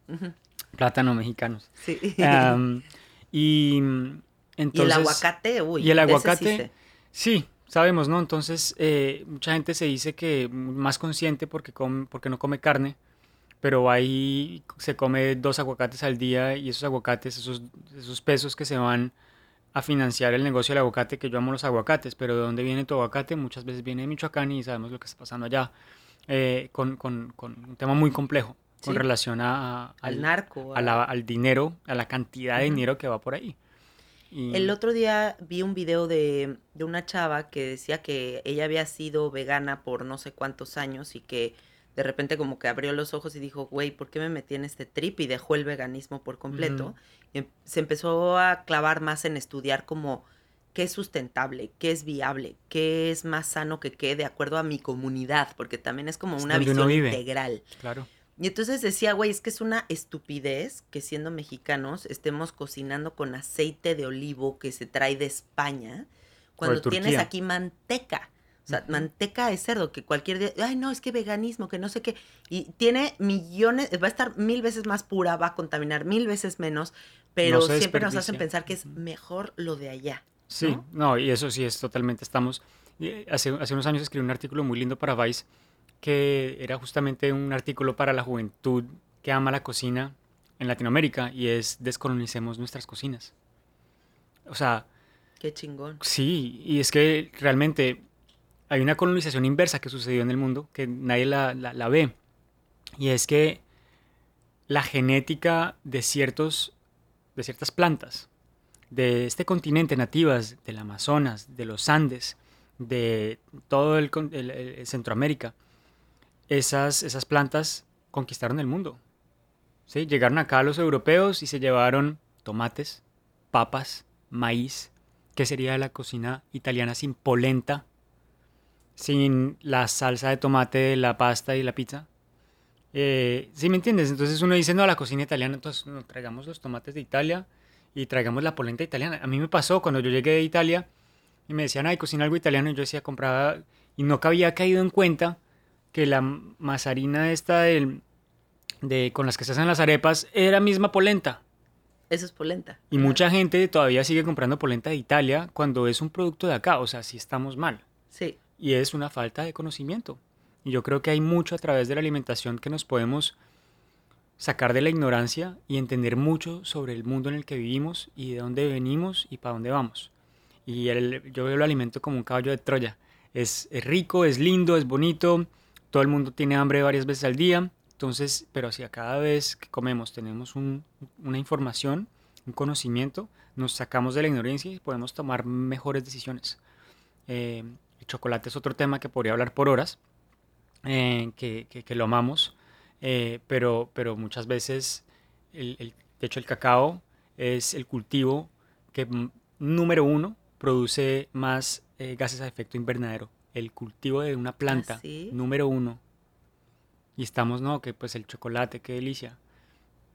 Plátano mexicanos. Sí. y entonces... [laughs] Y el aguacate, uy. Y el aguacate, sí, sabemos, ¿no? Entonces eh, mucha gente se dice que más consciente porque, porque no come carne, pero ahí se come dos aguacates al día y esos aguacates, esos, esos pesos que se van a financiar el negocio del aguacate, que yo amo los aguacates, pero ¿de dónde viene tu aguacate? Muchas veces viene de Michoacán y sabemos lo que está pasando allá, eh, con, con, con, un tema muy complejo con relación a, al, narco, al dinero, a la cantidad de dinero que va por ahí. El otro día vi un video de, de una chava que decía que ella había sido vegana por no sé cuántos años y que de repente como que abrió los ojos y dijo, güey, ¿por qué me metí en este trip? Y dejó el veganismo por completo. y em, se empezó a clavar más en estudiar como qué es sustentable, qué es viable, qué es más sano que qué de acuerdo a mi comunidad, porque también es como una visión integral. Claro. Y entonces decía, güey, es que es una estupidez que siendo mexicanos estemos cocinando con aceite de olivo que se trae de España, cuando tienes aquí manteca. O sea, manteca de cerdo, que cualquier día, ay, no, es que veganismo, que no sé qué. Y tiene millones, va a estar mil veces más pura, va a contaminar mil veces menos, pero siempre nos hacen pensar que es mejor lo de allá. Sí, no, y eso sí es totalmente, estamos, hace, hace unos años escribí un artículo muy lindo para Vice, que era justamente un artículo para la juventud que ama la cocina en Latinoamérica y es descolonicemos nuestras cocinas. O sea... Qué chingón. Sí, y es que realmente hay una colonización inversa que sucedió en el mundo que nadie la, ve. Y es que la genética de, ciertos, de ciertas plantas de este continente nativas del Amazonas, de los Andes, de todo el, Centroamérica, esas, esas plantas conquistaron el mundo. ¿sí? Llegaron acá los europeos y se llevaron tomates, papas, maíz. ¿Qué sería la cocina italiana sin polenta? Sin la salsa de tomate, la pasta y la pizza. Eh, ¿Sí me entiendes? Entonces uno dice, no, la cocina italiana, entonces no, traigamos los tomates de Italia y traigamos la polenta italiana. A mí me pasó cuando yo llegué de Italia y me decían, ay, cocina algo italiano, y yo decía, compraba, y no había caído en cuenta que la masarina esta del, de, con las que se hacen las arepas era misma polenta. Eso es polenta. Y mucha gente todavía sigue comprando polenta de Italia cuando es un producto de acá, o sea, sí estamos mal. Sí. Y es una falta de conocimiento. Y yo creo que hay mucho a través de la alimentación que nos podemos sacar de la ignorancia y entender mucho sobre el mundo en el que vivimos y de dónde venimos y para dónde vamos. Y yo veo el alimento como un caballo de Troya. Es, rico, es lindo, es bonito, todo el mundo tiene hambre varias veces al día, entonces, pero si a cada vez que comemos tenemos una información, un conocimiento, nos sacamos de la ignorancia y podemos tomar mejores decisiones. Eh, el chocolate es otro tema que podría hablar por horas, eh, que, que, lo amamos, eh, pero, pero muchas veces, el, el, de hecho el cacao es el cultivo que mm, número uno produce más eh, gases a efecto invernadero. El cultivo de una planta, ¿Ah, número uno. Y estamos, no, que pues el chocolate, qué delicia.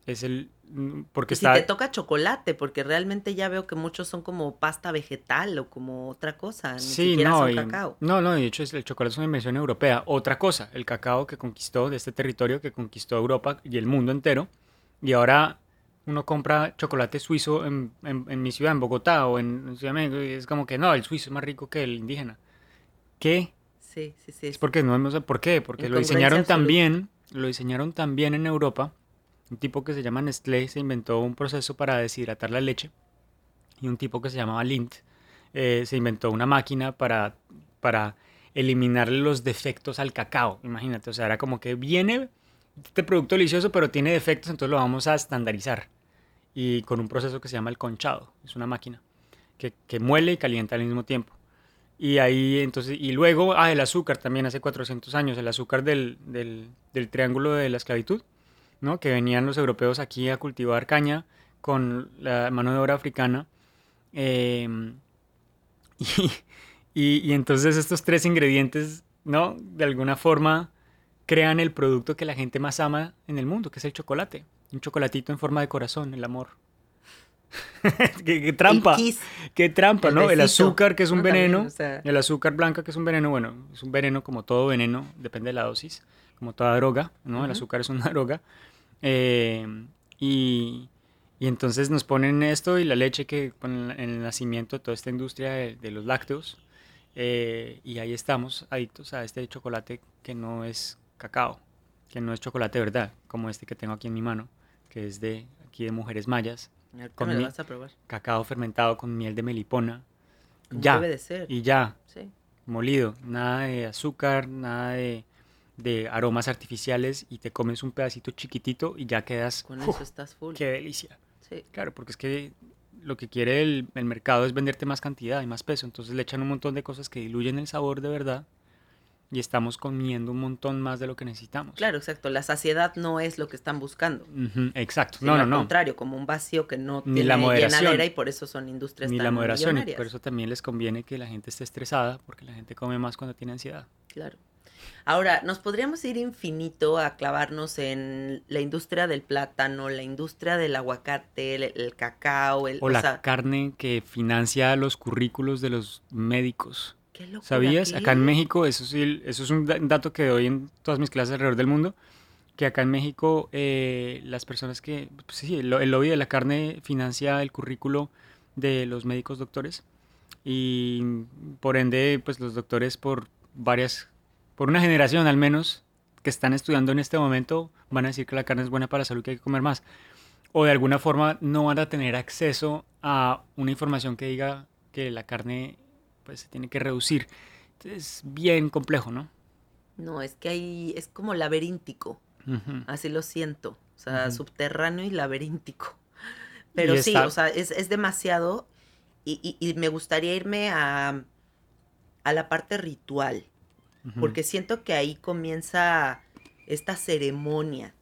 Es el. Mm, porque está... Si te toca chocolate, porque realmente ya veo que muchos son como pasta vegetal o como otra cosa. Ni sí, siquiera no, son cacao. No, no, de hecho el chocolate es una invención europea. Otra cosa, el cacao que conquistó de este territorio, que conquistó Europa y el mundo entero. Y ahora uno compra chocolate suizo en, en, mi ciudad, en Bogotá o en, Ciudad de México, y es como que no, el suizo es más rico que el indígena. ¿Qué? Sí, sí, sí. Es porque no sé por qué, porque lo diseñaron también, lo diseñaron también en Europa. Un tipo que se llama Nestlé se inventó un proceso para deshidratar la leche y un tipo que se llamaba Lindt eh, se inventó una máquina para, para eliminarle los defectos al cacao. Imagínate, o sea, era como que viene este producto delicioso, pero tiene defectos, entonces lo vamos a estandarizar. Y con un proceso que se llama el conchado, es una máquina que, que muele y calienta al mismo tiempo. Y ahí, entonces, y luego, ah, el azúcar también hace 400 años, el azúcar del, del, del triángulo de la esclavitud, ¿no? Que venían los europeos aquí a cultivar caña con la mano de obra africana. Em, [laughs] y, y, y, entonces estos tres ingredientes, ¿no? De alguna forma crean el producto que la gente más ama en el mundo, que es el chocolate. Un chocolatito en forma de corazón, el amor. [laughs] ¿Qué, trampa. qué trampa, ¿no? El azúcar, que es un veneno. El azúcar blanca, que es un veneno. Bueno, es un veneno como todo veneno, depende de la dosis. Como toda droga, ¿no? El azúcar es una [laughs] droga. Eh, y, y, entonces nos ponen esto y la leche que con el, nacimiento de toda esta industria de, los lácteos. Eh, y ahí estamos, adictos a este chocolate que no es cacao, que no es chocolate verdad, como este que tengo aquí en mi mano, que es de aquí de mujeres mayas. Con me vas a probar. Cacao fermentado con miel de melipona. ya. Debe de ser. Y ya. Molido. Nada de azúcar, nada de, de, aromas artificiales y te comes un pedacito chiquitito y ya quedas. Con eso estás full. Qué delicia. Sí. Claro, porque es que lo que quiere el, el mercado es venderte más cantidad y más peso. Entonces le echan un montón de cosas que diluyen el sabor de verdad y estamos comiendo un montón más de lo que necesitamos. Claro, exacto. La saciedad no es lo que están buscando. exacto. no, no, no. Al contrario, como un vacío que no Ni tiene la llenadera y por eso son industrias Ni la moderación. Y por eso también les conviene que la gente esté estresada, porque la gente come más cuando tiene ansiedad. Claro. Ahora, nos podríamos ir infinito a clavarnos en la industria del plátano, la industria del aguacate, el, cacao, el, o, la carne que financia los currículos de los médicos. ¿Sabías? Acá en México, eso, sí, eso es un dato que doy en todas mis clases alrededor del mundo, que acá en México eh, las personas que, pues sí, el, lobby de la carne financia el currículo de los médicos doctores y por ende, pues los doctores por varias, por una generación al menos, que están estudiando en este momento van a decir que la carne es buena para la salud y que hay que comer más. O de alguna forma no van a tener acceso a una información que diga que la carne pues se tiene que reducir. Es bien complejo, ¿no? No, es que ahí es como laberíntico. Así lo siento. O sea, subterráneo y laberíntico. [laughs] Pero sí, o sea, es, demasiado. Y, me gustaría irme a, a la parte ritual. Porque siento que ahí comienza esta ceremonia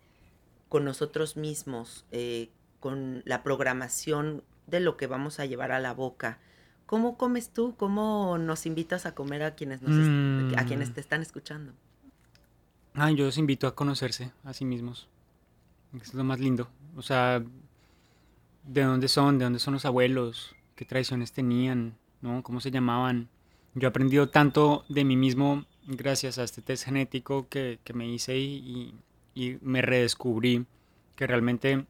con nosotros mismos, eh, con la programación de lo que vamos a llevar a la boca. ¿Cómo comes tú? ¿Cómo nos invitas a comer a quienes, nos a quienes mm. te están escuchando? Ah, yo los invito a conocerse a sí mismos. Es lo más lindo. O sea, de dónde son, de dónde son los abuelos, qué tradiciones tenían, ¿no? ¿Cómo se llamaban? Yo he aprendido tanto de mí mismo gracias a este test genético que, me hice y, me redescubrí que realmente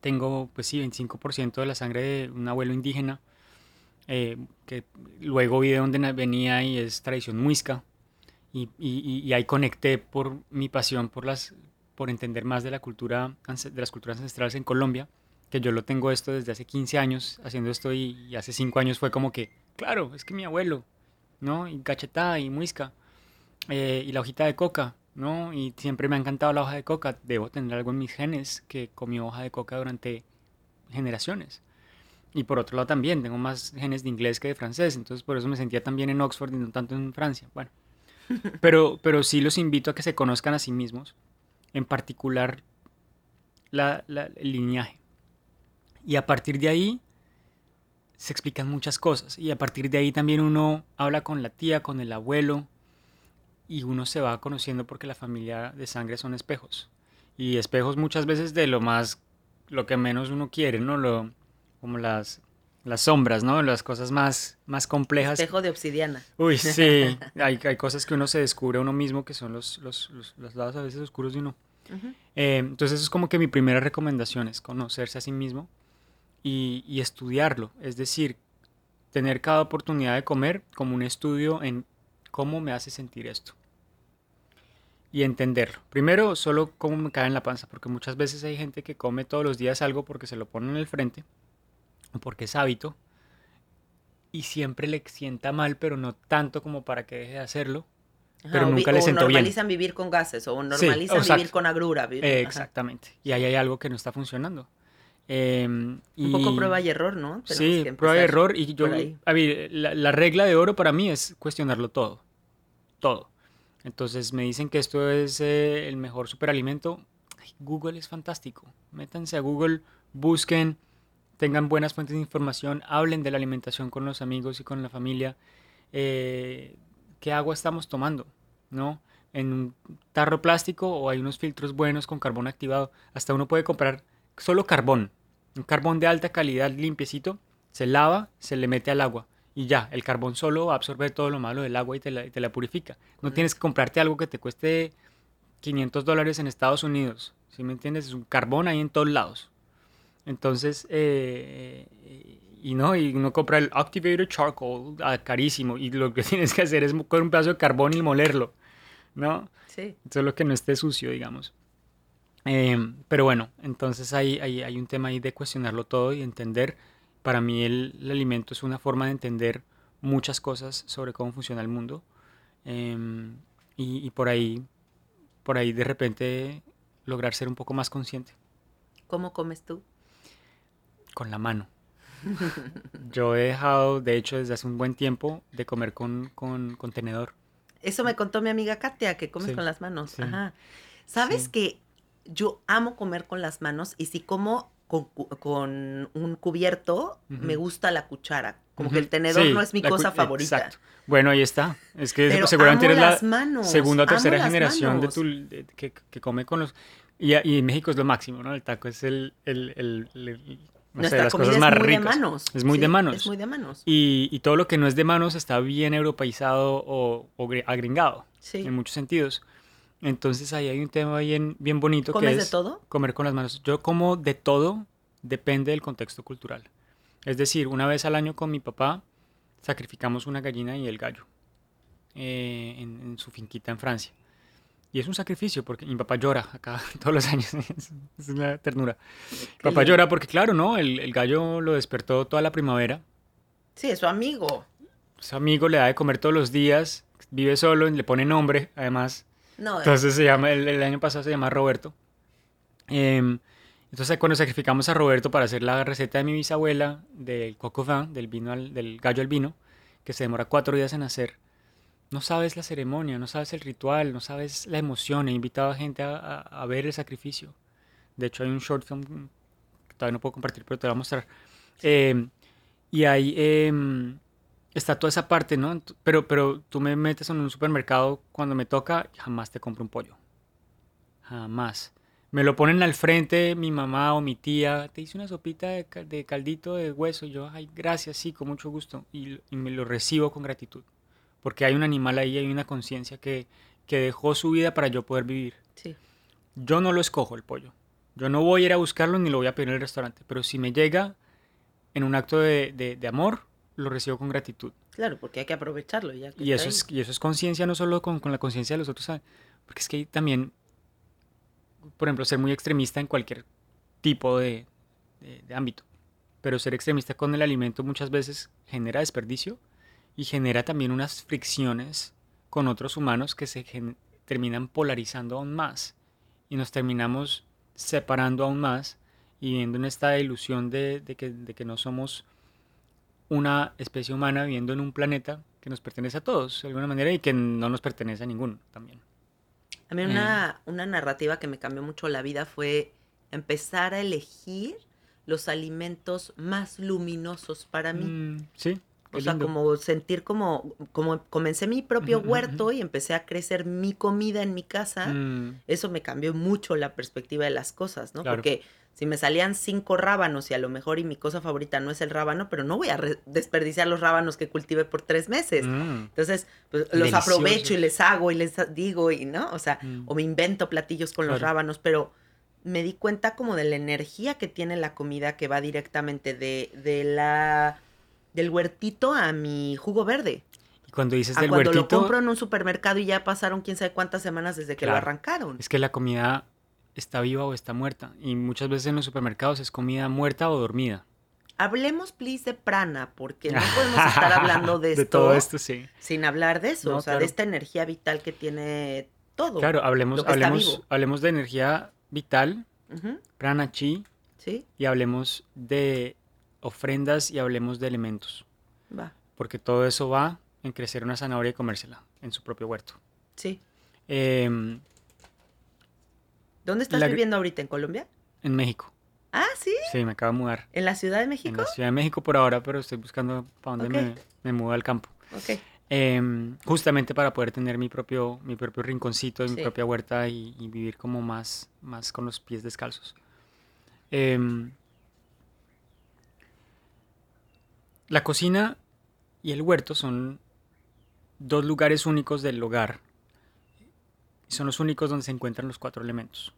tengo, pues sí, 25% de la sangre de un abuelo indígena, eh, que luego vi de dónde venía y es tradición muisca, y, ahí conecté por mi pasión por, las, por entender más de, la cultura, de las culturas ancestrales en Colombia, que yo lo tengo esto desde hace 15 años haciendo esto y, hace 5 años fue como que, claro, es que mi abuelo, ¿no? Y cachetada y muisca, eh, y la hojita de coca, ¿no? Y siempre me ha encantado la hoja de coca, debo tener algo en mis genes que comió hoja de coca durante generaciones. Y por otro lado también, tengo más genes de inglés que de francés, entonces por eso me sentía también en Oxford y no tanto en Francia. Bueno, [laughs] pero, pero sí los invito a que se conozcan a sí mismos, en particular la, el lineaje. Y a partir de ahí se explican muchas cosas. Y a partir de ahí también uno habla con la tía, con el abuelo, y uno se va conociendo porque la familia de sangre son espejos. Y espejos muchas veces de lo más, lo que menos uno quiere, ¿no? Lo, como las las sombras, ¿no? Las cosas más, más complejas. Espejo de obsidiana. Uy, sí. [laughs] hay, hay, cosas que uno se descubre a uno mismo que son los, los, los, lados a veces oscuros de uno. Eh, entonces, eso es como que mi primera recomendación es conocerse a sí mismo y, y, estudiarlo. Es decir, tener cada oportunidad de comer como un estudio en cómo me hace sentir esto. Y entenderlo. Primero, solo cómo me cae en la panza, porque muchas veces hay gente que come todos los días algo porque se lo pone en el frente porque es hábito y siempre le sienta mal, pero no tanto como para que deje de hacerlo. pero nunca le sentó bien. normalizan vivir con gases o normalizan vivir con agrura. exactamente. Y ahí hay algo que no está funcionando. Em, Un poco prueba y error, ¿no? sí, prueba y error. Y yo, a ver, la, regla de oro para mí es cuestionarlo todo. Todo. Entonces me dicen que esto es eh, el mejor superalimento. Google es fantástico. Métanse a Google, busquen tengan buenas fuentes de información, hablen de la alimentación con los amigos y con la familia, eh, qué agua estamos tomando, ¿no? En un tarro plástico o hay unos filtros buenos con carbón activado, hasta uno puede comprar solo carbón, un carbón de alta calidad limpiecito, se lava, se le mete al agua y ya, el carbón solo absorbe todo lo malo del agua y te la, te la purifica. No tienes que comprarte algo que te cueste 500 dólares en Estados Unidos, si me entiendes? Es un carbón ahí en todos lados. Entonces, eh, y no, y uno compra el Activated Charcoal ah, carísimo y lo que [laughs] tienes que hacer es coger un pedazo de carbón y molerlo, ¿no? Sí. Solo que no esté sucio, digamos. Em, pero bueno, entonces hay, hay, hay, un tema ahí de cuestionarlo todo y entender. Para mí el, alimento es una forma de entender muchas cosas sobre cómo funciona el mundo. Em, y, y por ahí, por ahí de repente lograr ser un poco más consciente. ¿Cómo comes tú? con la mano. [laughs] Yo he dejado, de hecho, desde hace un buen tiempo, de comer con, con, tenedor. Eso me contó mi amiga Katia, que comes con las manos. Ajá. ¿Sabes que yo amo comer con las manos y si como con, un cubierto, me gusta la cuchara. Como que el tenedor no es mi cosa favorita. Exacto. Bueno, ahí está. Es que seguramente eres la segunda o tercera generación de tu, que, que, come con los... Y, y, en México es lo máximo, ¿no? El taco es el, el, el nuestra comida es muy de manos. Es muy de manos. Es muy de manos. Y, y, todo lo que no es de manos está bien europeizado o, o agringado. En muchos sentidos. Entonces ahí hay un tema bien, bien bonito ¿Comes que es de todo? comer con las manos. Yo como de todo, depende del contexto cultural. Es decir, una vez al año con mi papá sacrificamos una gallina y el gallo eh, en, en, su finquita en Francia. y es un sacrificio porque mi papá llora acá [laughs] todos los años. es una ternura. Mi papá llora porque, claro, ¿no? El, el, gallo lo despertó toda la primavera. Sí, es su amigo. Su amigo le da de comer todos los días, vive solo, le pone nombre, además. No, Entonces se llama, el, año pasado se llama Roberto. Eh, entonces cuando sacrificamos a Roberto para hacer la receta de mi bisabuela del coco vin, del, vino del gallo al vino, que se demora cuatro días en hacer, no sabes la ceremonia, no sabes el ritual, no sabes la emoción. He invitado a gente a, ver el sacrificio. De hecho hay un short film que todavía no puedo compartir, pero te lo voy a mostrar. Em, y em, está toda esa parte, ¿no? Pero, pero tú me metes en un supermercado cuando me toca, jamás te compro un pollo. Jamás me lo ponen al frente mi mamá o mi tía, te hice una sopita de, caldito de hueso, y yo, ay, gracias, sí, con mucho gusto, y, me lo recibo con gratitud, porque hay un animal ahí, hay una conciencia que, que dejó su vida para yo poder vivir. Sí. Yo no lo escojo el pollo, yo no voy a ir a buscarlo ni lo voy a pedir en el restaurante, pero si me llega en un acto de, de, amor, lo recibo con gratitud. Claro, porque hay que aprovecharlo. Ya y, eso es, y eso es conciencia, no solo con, con la conciencia de los otros, porque es que también por ejemplo, ser muy extremista en cualquier tipo de, ámbito. Pero ser extremista con el alimento muchas veces genera desperdicio y genera también unas fricciones con otros humanos que se terminan polarizando aún más y nos terminamos separando aún más y viendo en esta ilusión de, que, de, que, no somos una especie humana viviendo en un planeta que nos pertenece a todos de alguna manera y que no nos pertenece a ninguno también. A mí una, una narrativa que me cambió mucho la vida fue empezar a elegir los alimentos más luminosos para mí. Mm, sí. O sea, como sentir como, como comencé mi propio huerto y empecé a crecer mi comida en mi casa, mm. eso me cambió mucho la perspectiva de las cosas, ¿no? Porque si me salían cinco rábanos y a lo mejor y mi cosa favorita no es el rábano, pero no voy a desperdiciar los rábanos que cultive por tres meses. Mm. Entonces, pues, los aprovecho y les hago y les digo y, ¿no? O sea, mm. o me invento platillos con los rábanos, pero me di cuenta como de la energía que tiene la comida que va directamente de, de la del huertito a mi jugo verde. Y cuando dices a del cuando lo compro en un supermercado y ya pasaron quién sabe cuántas semanas desde que lo arrancaron. Es que la comida está viva o está muerta. Y muchas veces en los supermercados es comida muerta o dormida. Hablemos, please, de prana, porque no podemos estar hablando [laughs] de esto. de todo esto, sí. Sin hablar de eso, o sea, de esta energía vital que tiene todo. Claro, hablemos, hablemos, hablemos de energía vital, prana chi, ¿Sí? y hablemos de ofrendas y hablemos de elementos. Va. Porque todo eso va en crecer una zanahoria y comérsela en su propio huerto. Sí. Eh, ¿Dónde estás viviendo ahorita? ¿En Colombia? En México. Ah, sí. Sí, me acabo de mudar. ¿En la Ciudad de México? En la Ciudad de México por ahora, pero estoy buscando para dónde me, me mudo al campo. Ok. Em, justamente para poder tener mi propio, mi propio rinconcito, mi propia huerta y, vivir como más, más con los pies descalzos. Em, la cocina y el huerto son dos lugares únicos del hogar y son los únicos donde se encuentran los cuatro elementos.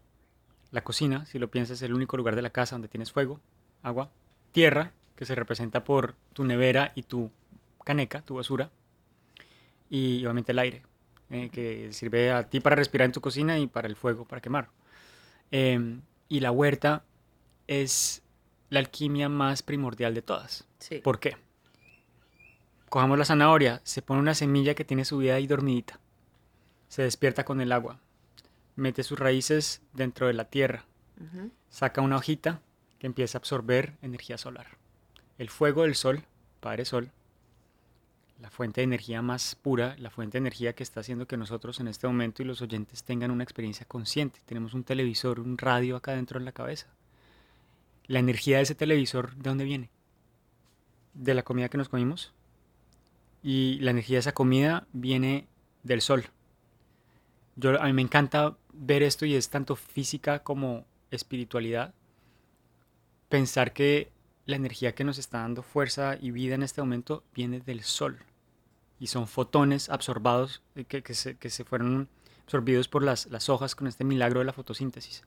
La cocina, si lo piensas, es el único lugar de la casa donde tienes fuego, agua, tierra, que se representa por tu nevera y tu caneca, tu basura, y obviamente el aire, eh, que sirve a ti para respirar en tu cocina y para el fuego, para quemar. Em, y la huerta es la alquimia más primordial de todas. ¿Por qué? Cojamos la zanahoria, se pone una semilla que tiene su vida ahí dormidita se despierta con el agua, mete sus raíces dentro de la tierra, saca una hojita que empieza a absorber energía solar. El fuego del sol, Padre Sol, la fuente de energía más pura, la fuente de energía que está haciendo que nosotros en este momento y los oyentes tengan una experiencia consciente. Tenemos un televisor, un radio acá dentro en la cabeza. La energía de ese televisor, ¿de dónde viene? De la comida que nos comimos. Y la energía de esa comida viene del sol. Yo, a mí me encanta ver esto y es tanto física como espiritualidad. Pensar que la energía que nos está dando fuerza y vida en este momento viene del sol. Y son fotones absorbados eh, que, que, se, que se, fueron absorbidos por las, las, hojas con este milagro de la fotosíntesis.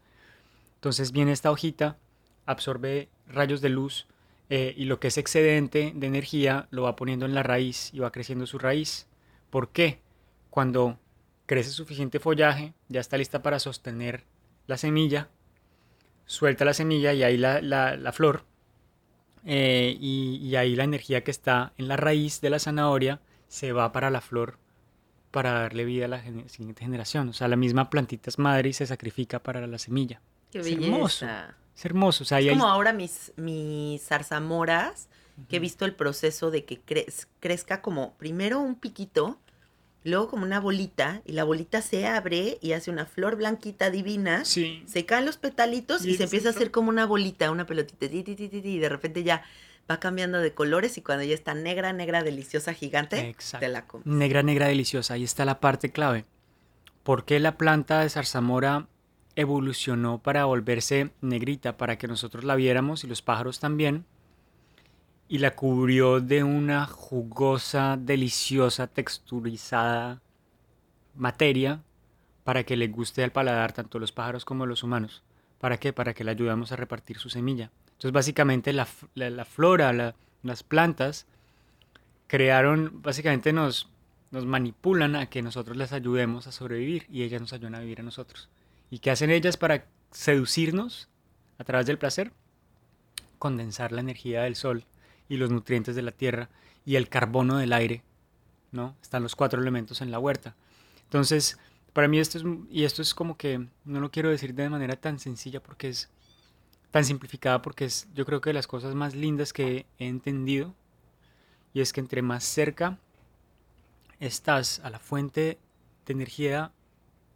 Entonces viene esta hojita, absorbe rayos de luz eh, y lo que es excedente de energía lo va poniendo en la raíz y va creciendo su raíz. ¿Por qué? Cuando crece suficiente follaje, ya está lista para sostener la semilla, suelta la semilla y ahí la, flor, eh, y, ahí la energía que está en la raíz de la zanahoria se va para la flor para darle vida a la siguiente generación. O sea, la misma plantita es madre y se sacrifica para la semilla. Qué es hermoso. Es hermoso. es como ahora mis, mis zarzamoras, que he visto el proceso de que crezca como primero un piquito, luego como una bolita, y la bolita se abre y hace una flor blanquita divina. Sí. Se caen los petalitos y, se empieza a hacer como una bolita, una pelotita, y de repente ya va cambiando de colores y cuando ya está negra, negra, deliciosa, gigante, te la comes. Negra, negra, deliciosa. Ahí está la parte clave. ¿Por qué la planta de zarzamora evolucionó para volverse negrita, para que nosotros la viéramos y los pájaros también? Y la cubrió de una jugosa, deliciosa, texturizada materia para que le guste al paladar tanto los pájaros como los humanos. ¿Para qué? Para que le ayudemos a repartir su semilla. Entonces básicamente la, flora, las plantas, crearon, básicamente nos, nos manipulan a que nosotros les ayudemos a sobrevivir y ellas nos ayudan a vivir a nosotros. ¿Y qué hacen ellas para seducirnos a través del placer? Condensar la energía del sol y los nutrientes de la tierra y el carbono del aire, ¿no? Están los cuatro elementos en la huerta. Entonces, para mí esto es, y esto es como que, no lo quiero decir de manera tan sencilla porque es tan simplificada porque es yo creo que de las cosas más lindas que he entendido y es que entre más cerca estás a la fuente de energía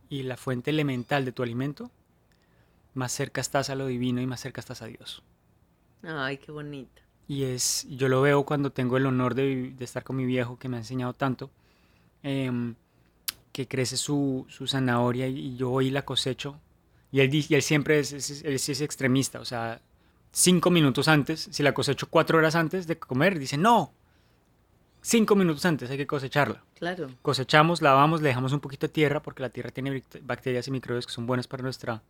y la fuente elemental de tu alimento, más cerca estás a lo divino y más cerca estás a Dios. Ay, qué bonito. Y es, yo lo veo cuando tengo el honor de, estar con mi viejo que me ha enseñado tanto, em, que crece su, su zanahoria y yo hoy la cosecho y él, y él siempre es, es, extremista, o sea, cinco minutos antes, si la cosecho cuatro horas antes de comer, dice, no, cinco minutos antes hay que cosecharla. Claro. Cosechamos, lavamos, le dejamos un poquito de tierra, porque la tierra tiene bacterias y microbios que son buenas para nuestra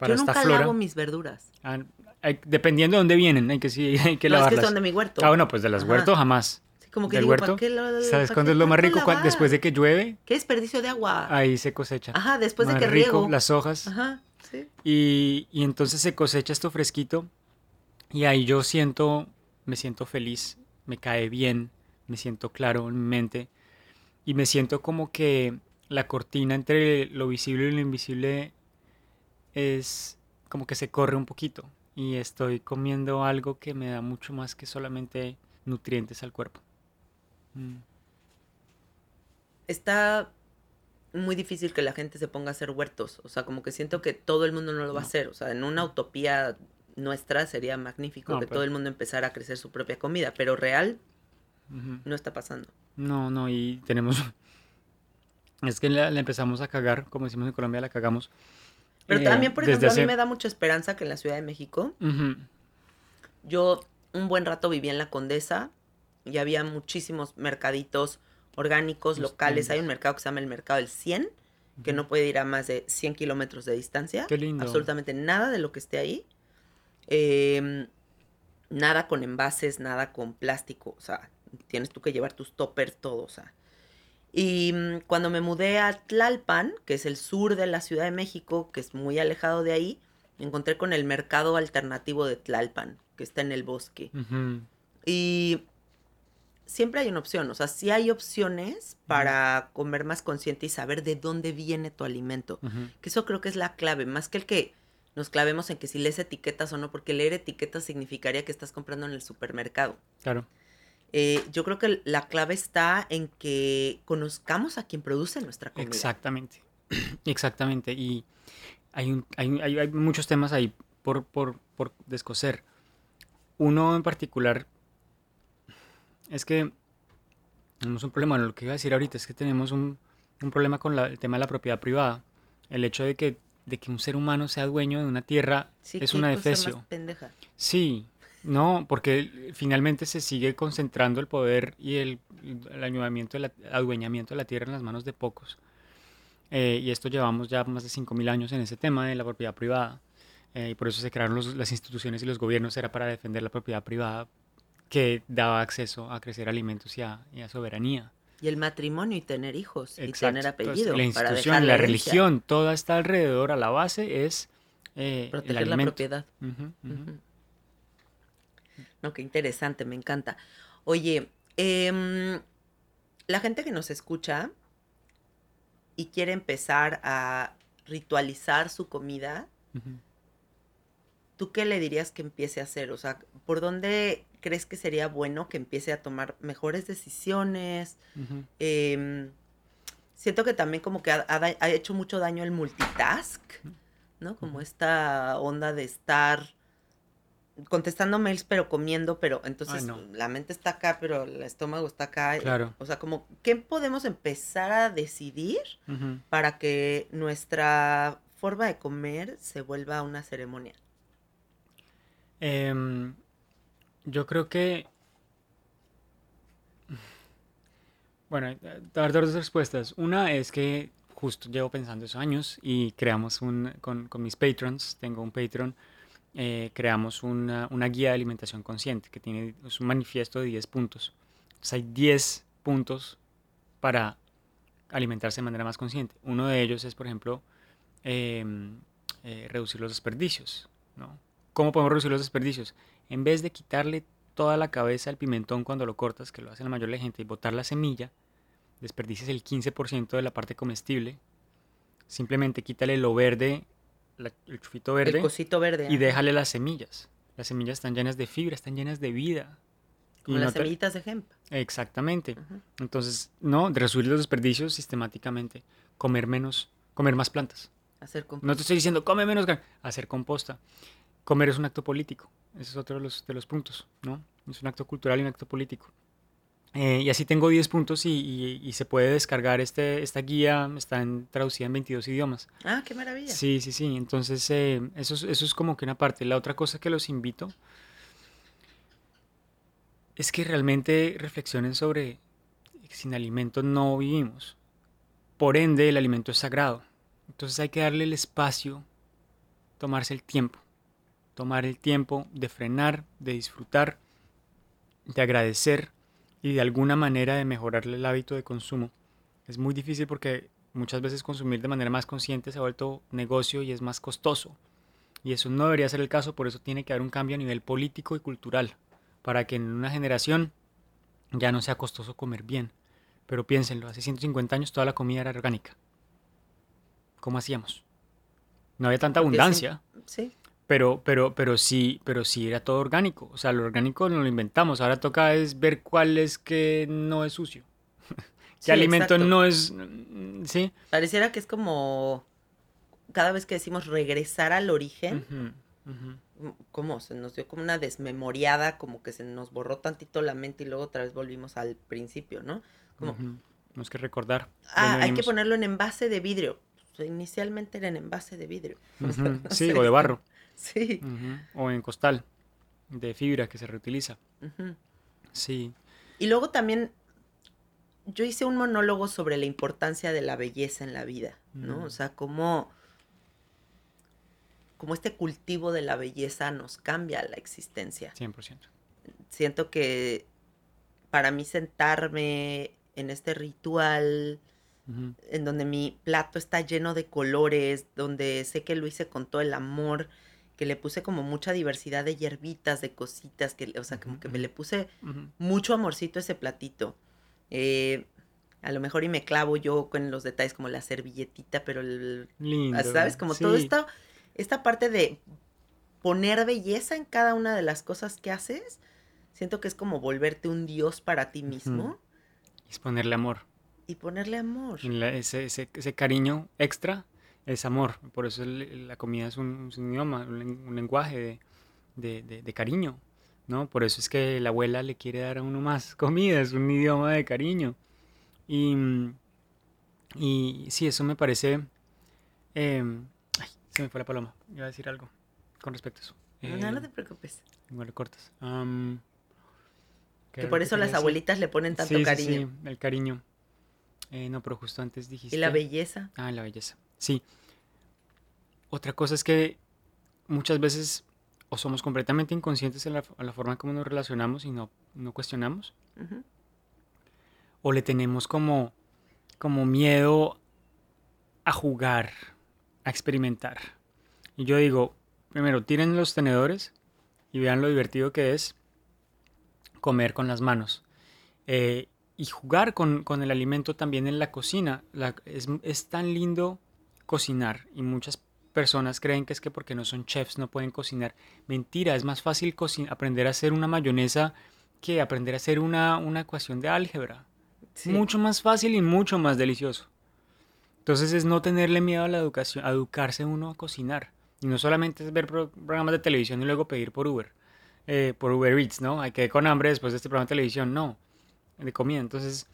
para Yo nunca lavo mis verduras. Ah, dependiendo de dónde vienen, hay que, sí, [laughs] hay que no, lavarlas. Es que son de mi huerto. Ah, bueno, pues de las huertos jamás como que digo, huerto. Qué ¿Sabes cuándo es lo más rico? Después de que llueve. Qué desperdicio de agua. Ahí se cosecha. Ajá, después de que riego. Las hojas. Ajá, sí. Y, y, entonces se cosecha esto fresquito. Y ahí yo siento, me siento feliz, me cae bien, me siento claro en mi mente. Y me siento como que la cortina entre lo visible y lo invisible es como que se corre un poquito. Y estoy comiendo algo que me da mucho más que solamente nutrientes al cuerpo. Mm. Está muy difícil que la gente se ponga a hacer huertos. O sea, como que siento que todo el mundo no lo va a hacer. O sea, en una utopía nuestra sería magnífico que todo el mundo empezara a crecer su propia comida, pero real no está pasando. No, no, y tenemos... [laughs] Es que le, empezamos a cagar, como decimos en Colombia, la cagamos. Pero también, por ejemplo, a mí me da mucha esperanza que en la Ciudad de México, yo un buen rato viví en la Condesa y había muchísimos mercaditos orgánicos, locales. Hay un mercado que se llama el Mercado del 100, que no puede ir a más de 100 kilómetros de distancia. Qué lindo. Absolutamente nada de lo que esté ahí. Em, nada con envases, nada con plástico. O sea, tienes tú que llevar tus toppers, todo. O sea. Y mm, cuando me mudé a Tlalpan, que es el sur de la Ciudad de México, que es muy alejado de ahí, me encontré con el mercado alternativo de Tlalpan, que está en el bosque. Y siempre hay una opción, o sea, sí hay opciones para comer más consciente y saber de dónde viene tu alimento. Que eso creo que es la clave, más que el que nos clavemos en que si lees etiquetas o no, porque leer etiquetas significaría que estás comprando en el supermercado. Claro. Eh, yo creo que la clave está en que conozcamos a quien produce nuestra comida. Exactamente, [clears throat] exactamente. Y hay, hay, hay, hay muchos temas ahí por, por, por descoser. Uno en particular es que tenemos un problema, lo que iba a decir ahorita es que tenemos un, problema con el tema de la propiedad privada. El hecho de que, de que un ser humano sea dueño de una tierra es una defecio. Sí, no, porque finalmente se sigue concentrando el poder y el, el adueñamiento, de la, adueñamiento de la tierra en las manos de pocos. Eh, y esto llevamos ya más de 5.000 años en ese tema de la propiedad privada. Eh, y por eso se crearon las instituciones y los gobiernos, era para defender la propiedad privada que daba acceso a crecer alimentos y a, soberanía. Y el matrimonio y tener hijos y tener apellido. la institución, la religión, toda está alrededor, a la base es eh, proteger la propiedad. No, qué interesante, me encanta. Oye, em, la gente que nos escucha y quiere empezar a ritualizar su comida, ¿tú qué le dirías que empiece a hacer? O sea, ¿por dónde crees que sería bueno que empiece a tomar mejores decisiones? Em, siento que también como que ha, hecho mucho daño el multitask, ¿no? Como esta onda de estar contestando mails pero comiendo, pero entonces la mente está acá, pero el estómago está acá. Claro. O sea, como, ¿qué podemos empezar a decidir para que nuestra forma de comer se vuelva una ceremonia? Em, yo creo que... Bueno, dar dos respuestas. Una es que justo llevo pensando esos años y creamos un, con, con mis patrons, tengo un patron eh, creamos una, una, guía de alimentación consciente que tiene un manifiesto de 10 puntos. Entonces hay 10 puntos para alimentarse de manera más consciente. Uno de ellos es, por ejemplo, em, eh, reducir los desperdicios. ¿no? ¿Cómo podemos reducir los desperdicios? En vez de quitarle toda la cabeza al pimentón cuando lo cortas, que lo hace la mayoría de la gente, y botar la semilla, desperdicies el 15% de la parte comestible. Simplemente quítale lo verde el chufito verde. El cosito verde. Y déjale las semillas. Las semillas están llenas de fibra, están llenas de vida. Como las semillitas de hemp. Exactamente. Entonces, no, de reducir los desperdicios sistemáticamente. Comer menos, comer más plantas. Hacer composta. No te estoy diciendo come menos, hacer composta. Comer es un acto político. Ese es otro de los, de los puntos, ¿no? Es un acto cultural y un acto político. Eh, y así tengo 10 puntos y, se puede descargar este, esta guía, está en, traducida en 22 idiomas. Ah, qué maravilla. Sí, sí, sí. Entonces, eh, eso, eso es como que una parte. La otra cosa que los invito es que realmente reflexionen sobre que sin alimento no vivimos. Por ende, el alimento es sagrado. Entonces hay que darle el espacio, tomarse el tiempo. Tomar el tiempo de frenar, de disfrutar, de agradecer y de alguna manera de mejorarle el hábito de consumo. Es muy difícil porque muchas veces consumir de manera más consciente se ha vuelto negocio y es más costoso. Y eso no debería ser el caso, por eso tiene que haber un cambio a nivel político y cultural, para que en una generación ya no sea costoso comer bien. Pero piénsenlo, hace 150 años toda la comida era orgánica. ¿Cómo hacíamos? No había tanta abundancia. Sí. Pero, pero, pero sí, pero sí era todo orgánico. O sea, lo orgánico no lo inventamos. Ahora toca es ver cuál es que no es sucio. [laughs] ¿Qué alimento no es? Mm, sí. Pareciera que es como cada vez que decimos regresar al origen, como se nos dio como una desmemoriada, como que se nos borró tantito la mente y luego otra vez volvimos al principio, ¿no? Como, Tenemos que recordar. Ah, hay que ponerlo en envase de vidrio. inicialmente era en envase de vidrio. [laughs] sí, o de barro. [laughs] Sí. O en costal de fibra que se reutiliza. Sí. Y luego también yo hice un monólogo sobre la importancia de la belleza en la vida, ¿no? O sea, cómo, cómo este cultivo de la belleza nos cambia la existencia. 100%. Siento que para mí sentarme en este ritual en donde mi plato está lleno de colores, donde sé que lo hice con todo el amor, que le puse como mucha diversidad de hierbitas, de cositas, que, o sea, como que me le puse mucho amorcito a ese platito. Eh, a lo mejor y me clavo yo con los detalles como la servilletita, pero el, Lindo, ¿sabes? Como todo esto, esta parte de poner belleza en cada una de las cosas que haces, siento que es como volverte un dios para ti mismo. Y es ponerle amor. Y ponerle amor. ese, ese, ese cariño extra es amor. Por eso la comida es un, idioma, un, lenguaje de, cariño, ¿no? Por eso es que la abuela le quiere dar a uno más [laughs] comida, es un idioma de cariño. Y, y sí, eso me parece... Em, ay, se me fue la paloma. Iba a decir algo con respecto a eso. no, no em, te preocupes. Igual lo cortas. que por eso las abuelitas le ponen tanto cariño. Sí, el cariño. Eh, no, pero justo antes dijiste. ¿Y la belleza? Ah, la belleza. Sí. Otra cosa es que muchas veces o somos completamente inconscientes en la, la forma en cómo nos relacionamos y no, no cuestionamos. o le tenemos como, como miedo a jugar, a experimentar. Y yo digo, primero, tiren los tenedores y vean lo divertido que es comer con las manos. Eh, y jugar con, el alimento también en la cocina. es, es, tan lindo cocinar y muchas personas creen que es que porque no son chefs no pueden cocinar. Mentira, es más fácil aprender a hacer una mayonesa que aprender a hacer una, una ecuación de álgebra. Mucho más fácil y mucho más delicioso. Entonces es no tenerle miedo a la educación, a educarse uno a cocinar. Y no solamente es ver programas de televisión y luego pedir por Uber, eh, por Uber Eats, ¿no? Hay que con hambre después de este programa de televisión, no, de comida. Entonces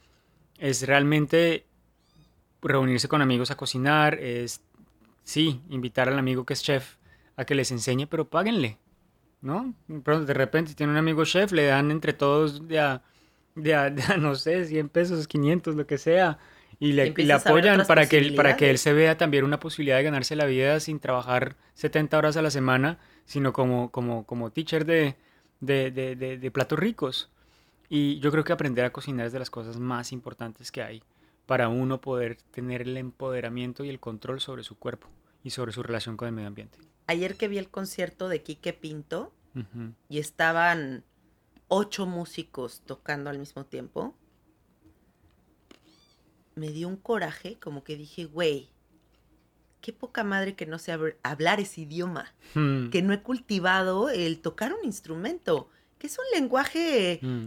es realmente reunirse con amigos a cocinar, es, sí, invitar al amigo que es chef a que les enseñe, pero páguenle, ¿no? Pronto, de repente, si tiene un amigo chef, le dan entre todos de a, [laughs] no sé, 100 pesos, 500, lo que sea, y le, apoyan para que, él, para que él se vea también una posibilidad de ganarse la vida sin trabajar 70 horas a la semana, sino como, como, como teacher de, de, de, de, platos ricos. Y yo creo que aprender a cocinar es de las cosas más importantes que hay para uno poder tener el empoderamiento y el control sobre su cuerpo y sobre su relación con el medio ambiente. Ayer que vi el concierto de Quique Pinto y estaban ocho músicos tocando al mismo tiempo, me dio un coraje, como que dije, güey, qué poca madre que no sé hablar ese idioma, hmm. que no he cultivado el tocar un instrumento, que es un lenguaje hmm.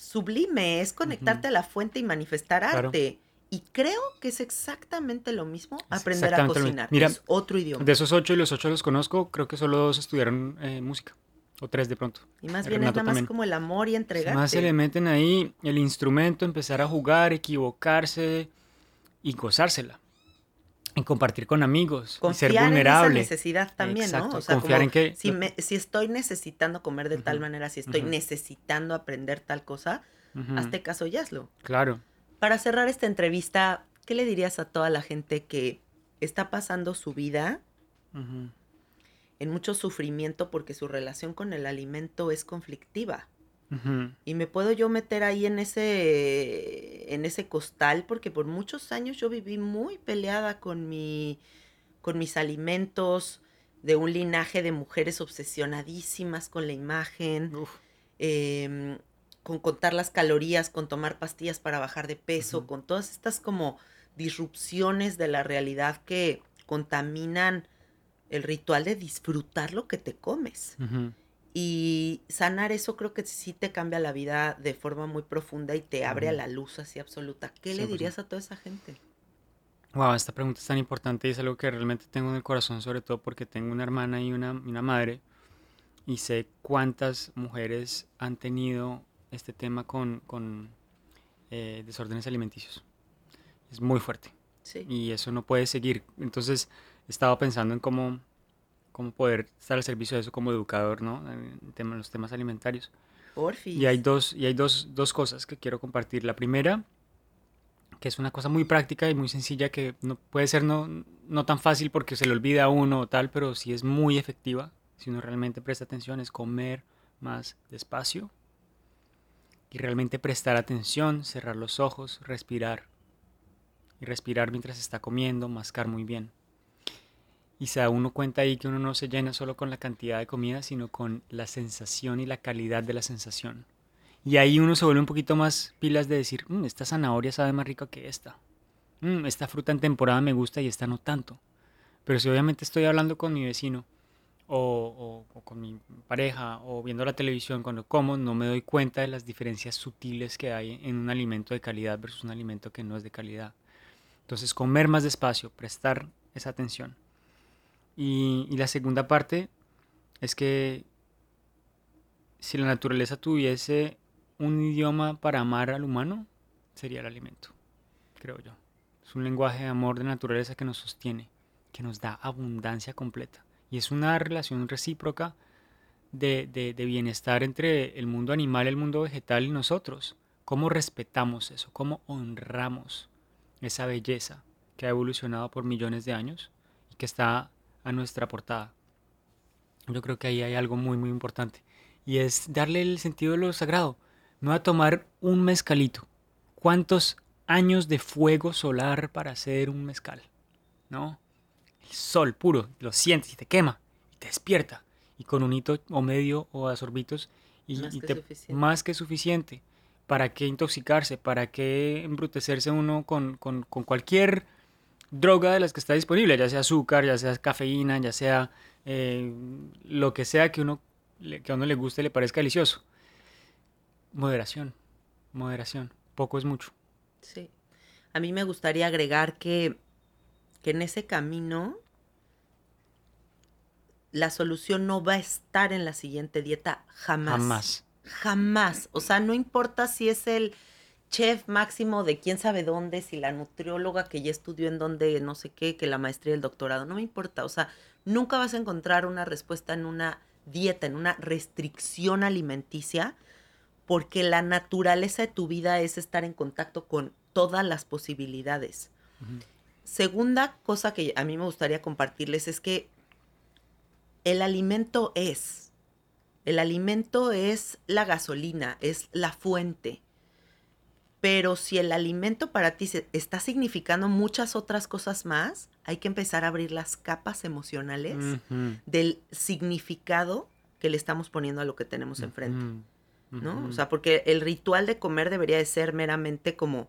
Sublime, es conectarte a la fuente y manifestar arte. Y creo que es exactamente lo mismo aprender a cocinar. Mira, es otro idioma. De esos ocho y los ocho los conozco, creo que solo dos estudiaron eh, música. O tres de pronto. Y más bien es nada más como el amor y entregarte. Más se le meten ahí el instrumento, empezar a jugar, equivocarse y gozársela. En compartir con amigos, confiar ser vulnerable. En esa necesidad también, ¿no? O sea, confiar en que si, si, estoy necesitando comer de tal manera, si estoy necesitando aprender tal cosa, hazte caso y hazlo. Claro. Para cerrar esta entrevista, ¿qué le dirías a toda la gente que está pasando su vida en mucho sufrimiento porque su relación con el alimento es conflictiva. Y me puedo yo meter ahí en ese, en ese costal porque por muchos años yo viví muy peleada con, mi, con mis alimentos, de un linaje de mujeres obsesionadísimas con la imagen, em, con contar las calorías, con tomar pastillas para bajar de peso, con todas estas como disrupciones de la realidad que contaminan el ritual de disfrutar lo que te comes. Y sanar eso creo que sí te cambia la vida de forma muy profunda y te abre a la luz así absoluta. ¿Qué le dirías a toda esa gente? Wow, esta pregunta es tan importante y es algo que realmente tengo en el corazón, sobre todo porque tengo una hermana y una, una madre y sé cuántas mujeres han tenido este tema con, con eh, desórdenes alimenticios. Es muy fuerte. Sí. Y eso no puede seguir. Entonces, estaba pensando en cómo, cómo poder estar al servicio de eso como educador, ¿no? En, los temas alimentarios. Porfis. Y hay, dos, y hay dos, dos cosas que quiero compartir. La primera, que es una cosa muy práctica y muy sencilla que no puede ser no, no tan fácil porque se le olvida a uno o tal, pero sí es muy efectiva si uno realmente presta atención, es comer más despacio y realmente prestar atención, cerrar los ojos, respirar. Y respirar mientras está comiendo, mascar muy bien. Y se da uno cuenta ahí que uno no se llena solo con la cantidad de comida, sino con la sensación y la calidad de la sensación. Y ahí uno se vuelve un poquito más pilas de decir, mm, esta zanahoria sabe más rica que esta. Mm, esta fruta en temporada me gusta y esta no tanto. Pero si obviamente estoy hablando con mi vecino o, o, con mi pareja o viendo la televisión cuando como, no me doy cuenta de las diferencias sutiles que hay en un alimento de calidad versus un alimento que no es de calidad. Entonces comer más despacio, prestar esa atención. Y, la segunda parte es que si la naturaleza tuviese un idioma para amar al humano, sería el alimento, creo yo. Es un lenguaje de amor de naturaleza que nos sostiene, que nos da abundancia completa. Y es una relación recíproca de, de, de, bienestar entre el mundo animal, el mundo vegetal y nosotros. ¿Cómo respetamos eso? ¿Cómo honramos esa belleza que ha evolucionado por millones de años y que está a nuestra portada. Yo creo que ahí hay algo muy, muy importante. Y es darle el sentido de lo sagrado. No a tomar un mezcalito ¿Cuántos años de fuego solar para hacer un mezcal? ¿No? El sol puro, lo sientes y te quema, y te despierta. Y con un hito o medio o a sorbitos, y, Más y que te- suficiente. más que suficiente. ¿Para qué intoxicarse? ¿Para qué embrutecerse uno con, con- con cualquier droga de las que está disponible? Ya sea azúcar, ya sea cafeína, ya sea eh, lo que sea que, uno, que a uno le guste y le parezca delicioso. Moderación, moderación. Poco es mucho. Sí. A mí me gustaría agregar que, que en ese camino la solución no va a estar en la siguiente dieta jamás. Jamás. Jamás. O sea, no importa si es el chef máximo de quién sabe dónde, si la nutrióloga que ya estudió en dónde, no sé qué, que la maestría y el doctorado, no me importa. O sea, nunca vas a encontrar una respuesta en una dieta, en una restricción alimenticia, porque la naturaleza de tu vida es estar en contacto con todas las posibilidades. Segunda cosa que a mí me gustaría compartirles es que el alimento es, el alimento es la gasolina, es la fuente. Pero si el alimento para ti se- está significando muchas otras cosas más, hay que empezar a abrir las capas emocionales del significado que le estamos poniendo a lo que tenemos enfrente. ¿no? O sea, porque el ritual de comer debería de ser meramente como,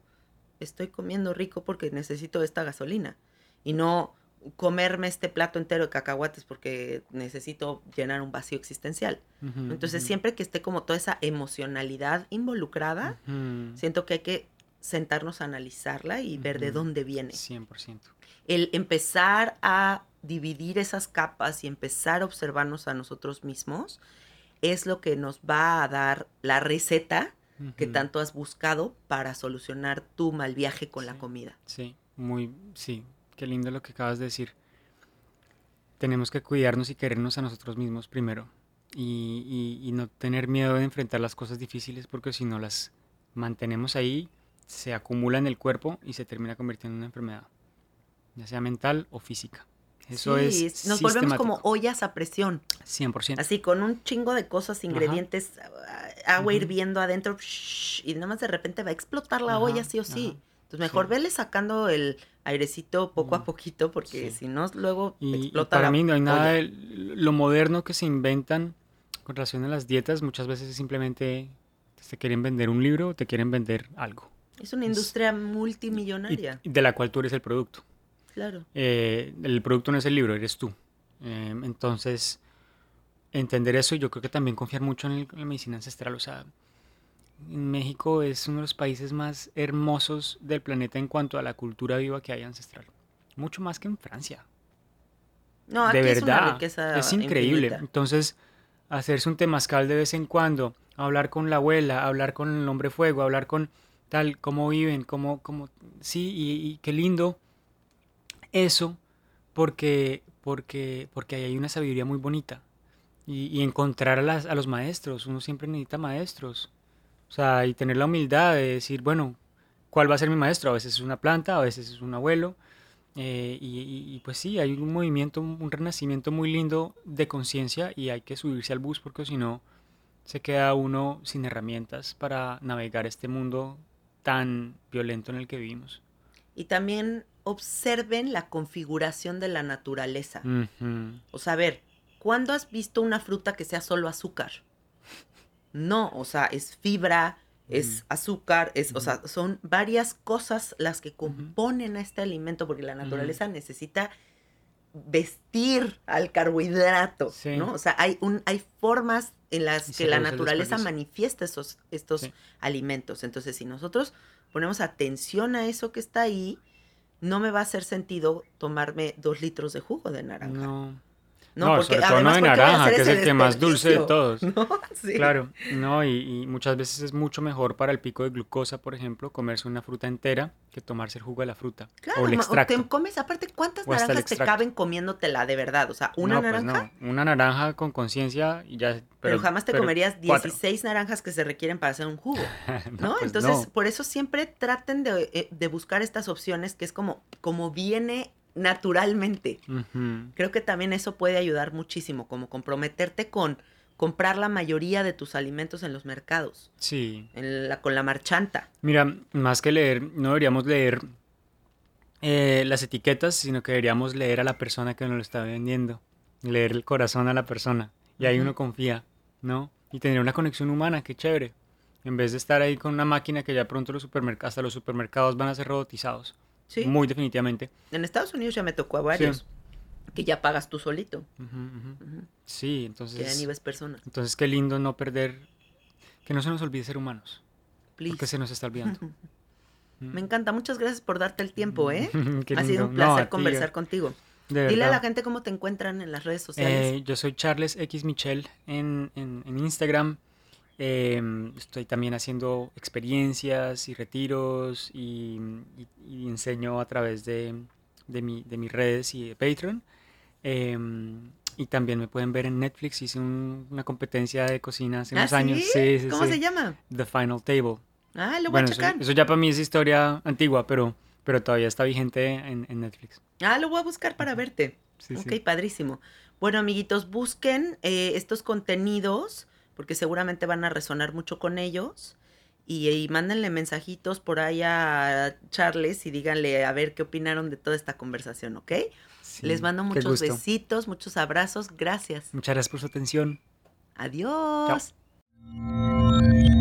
estoy comiendo rico porque necesito esta gasolina. Y no comerme este plato entero de cacahuates porque necesito llenar un vacío existencial. Entonces, siempre que esté como toda esa emocionalidad involucrada, siento que hay que sentarnos a analizarla y ver de dónde viene. 100%. El empezar a dividir esas capas y empezar a observarnos a nosotros mismos es lo que nos va a dar la receta que tanto has buscado para solucionar tu mal viaje con la comida. Sí, muy, sí, qué lindo lo que acabas de decir. Tenemos que cuidarnos y querernos a nosotros mismos primero y, y- y no tener miedo de enfrentar las cosas difíciles porque si no las mantenemos ahí, se acumula en el cuerpo y se termina convirtiendo en una enfermedad, ya sea mental o física. Eso Sí, es nos volvemos como ollas a presión, 100%. así con un chingo de cosas, ingredientes, agua hirviendo adentro shh, y nada más de repente va a explotar la Ajá, olla sí o sí. Entonces mejor sí. vele sacando el airecito poco a Mm, poquito porque sí. si no luego Y, y explota para la mí no hay nada de lo moderno que se inventan con relación a las dietas, muchas veces es simplemente te quieren vender un libro o te quieren vender algo. Es una industria multimillonaria, y de la cual tú eres el producto. claro. Eh, el producto no es el libro, eres tú. Eh, entonces, entender eso y yo creo que también confiar mucho en, el- en la medicina ancestral. O sea, México es uno de los países más hermosos del planeta en cuanto a la cultura viva que hay ancestral. Mucho más que en Francia. No, aquí de es una verdad, riqueza es increíble. infinita. Entonces, hacerse un temazcal de vez en cuando, hablar con la abuela, hablar con el hombre fuego, hablar con tal, cómo viven, cómo, cómo, sí, y, y qué lindo eso, porque, porque, porque ahí hay una sabiduría muy bonita. Y, y encontrar a, las, a los maestros, uno siempre necesita maestros. O sea, y tener la humildad de decir, bueno, ¿cuál va a ser mi maestro? A veces es una planta, a veces es un abuelo, eh, y, y- y pues sí, hay un movimiento, un renacimiento muy lindo de conciencia y hay que subirse al bus porque si no se queda uno sin herramientas para navegar este mundo tan violento en el que vivimos. Y también observen la configuración de la naturaleza. O sea, a ver, ¿cuándo has visto una fruta que sea solo azúcar? No, o sea, es fibra, es azúcar, es, o sea, son varias cosas las que componen a este alimento, porque la naturaleza necesita vestir al carbohidrato, Sí. ¿no? O sea, hay un, hay formas en las que la naturaleza manifiesta esos, estos Sí. alimentos. Entonces, si nosotros ponemos atención a eso que está ahí, no me va a hacer sentido tomarme dos litros de jugo de naranja. No, No, No, porque sobre todo no además, de ¿por qué voy a naranja, que es el que más dulce de todos. ¿No? [laughs] Sí. claro, no, y, y muchas veces es mucho mejor para el pico de glucosa, por ejemplo, comerse una fruta entera que tomarse el jugo de la fruta Claro, o el extracto. te comes, aparte, ¿cuántas O el naranjas te caben comiéndotela de verdad? O sea, una no, pues naranja, no, una naranja con conciencia y ya. pero, jamás te pero comerías cuatro. 16 naranjas que se requieren para hacer un jugo, [laughs] No, pues Entonces, por eso siempre traten de, eh, de buscar estas opciones que es como, como viene naturalmente. Creo que también eso puede ayudar muchísimo, como comprometerte con, comprar la mayoría de tus alimentos en los mercados. Sí. En la, con la marchanta. Mira, más que leer, no deberíamos leer eh, las etiquetas, sino que deberíamos leer a la persona que nos lo está vendiendo. Leer el corazón a la persona. Y ahí uno confía, ¿no? Y tener una conexión humana, qué chévere. En vez de estar ahí con una máquina que ya pronto los supermercados, hasta los supermercados van a ser robotizados. Sí. Muy definitivamente. En Estados Unidos ya me tocó a varios. Que ya pagas tú solito. Sí, Que ya entonces, ni ves personas. entonces qué lindo no perder, que no se nos olvide ser humanos, Please. porque se nos está olvidando. [laughs] Me encanta. Muchas gracias por darte el tiempo, ¿eh? [laughs] Ha sido un placer conversar contigo. de Dile a la gente cómo te encuentran en las redes sociales. Eh, yo soy Charles X Michel en, en- en Instagram. Eh, estoy también haciendo experiencias y retiros y, y- y enseño a través de, de, mi- de mis redes y de Patreon. Eh, y también me pueden ver en Netflix. Hice un- una competencia de cocina hace ¿Ah, unos años. sí? Sí, sí, ¿Cómo se llama? The Final Table. Ah, lo voy Bueno, a eso, checar. eso ya para mí es historia antigua, pero, pero todavía está vigente en, en Netflix. Ah, lo voy a buscar para verte. Ok, padrísimo. Bueno, amiguitos, busquen eh, estos contenidos porque seguramente van a resonar mucho con ellos. Y, y mándenle mensajitos por ahí a Charles y díganle a ver qué opinaron de toda esta conversación, ¿ok? Sí, Les mando muchos besitos, muchos abrazos. Gracias. Muchas gracias por su atención. Adiós. Chao.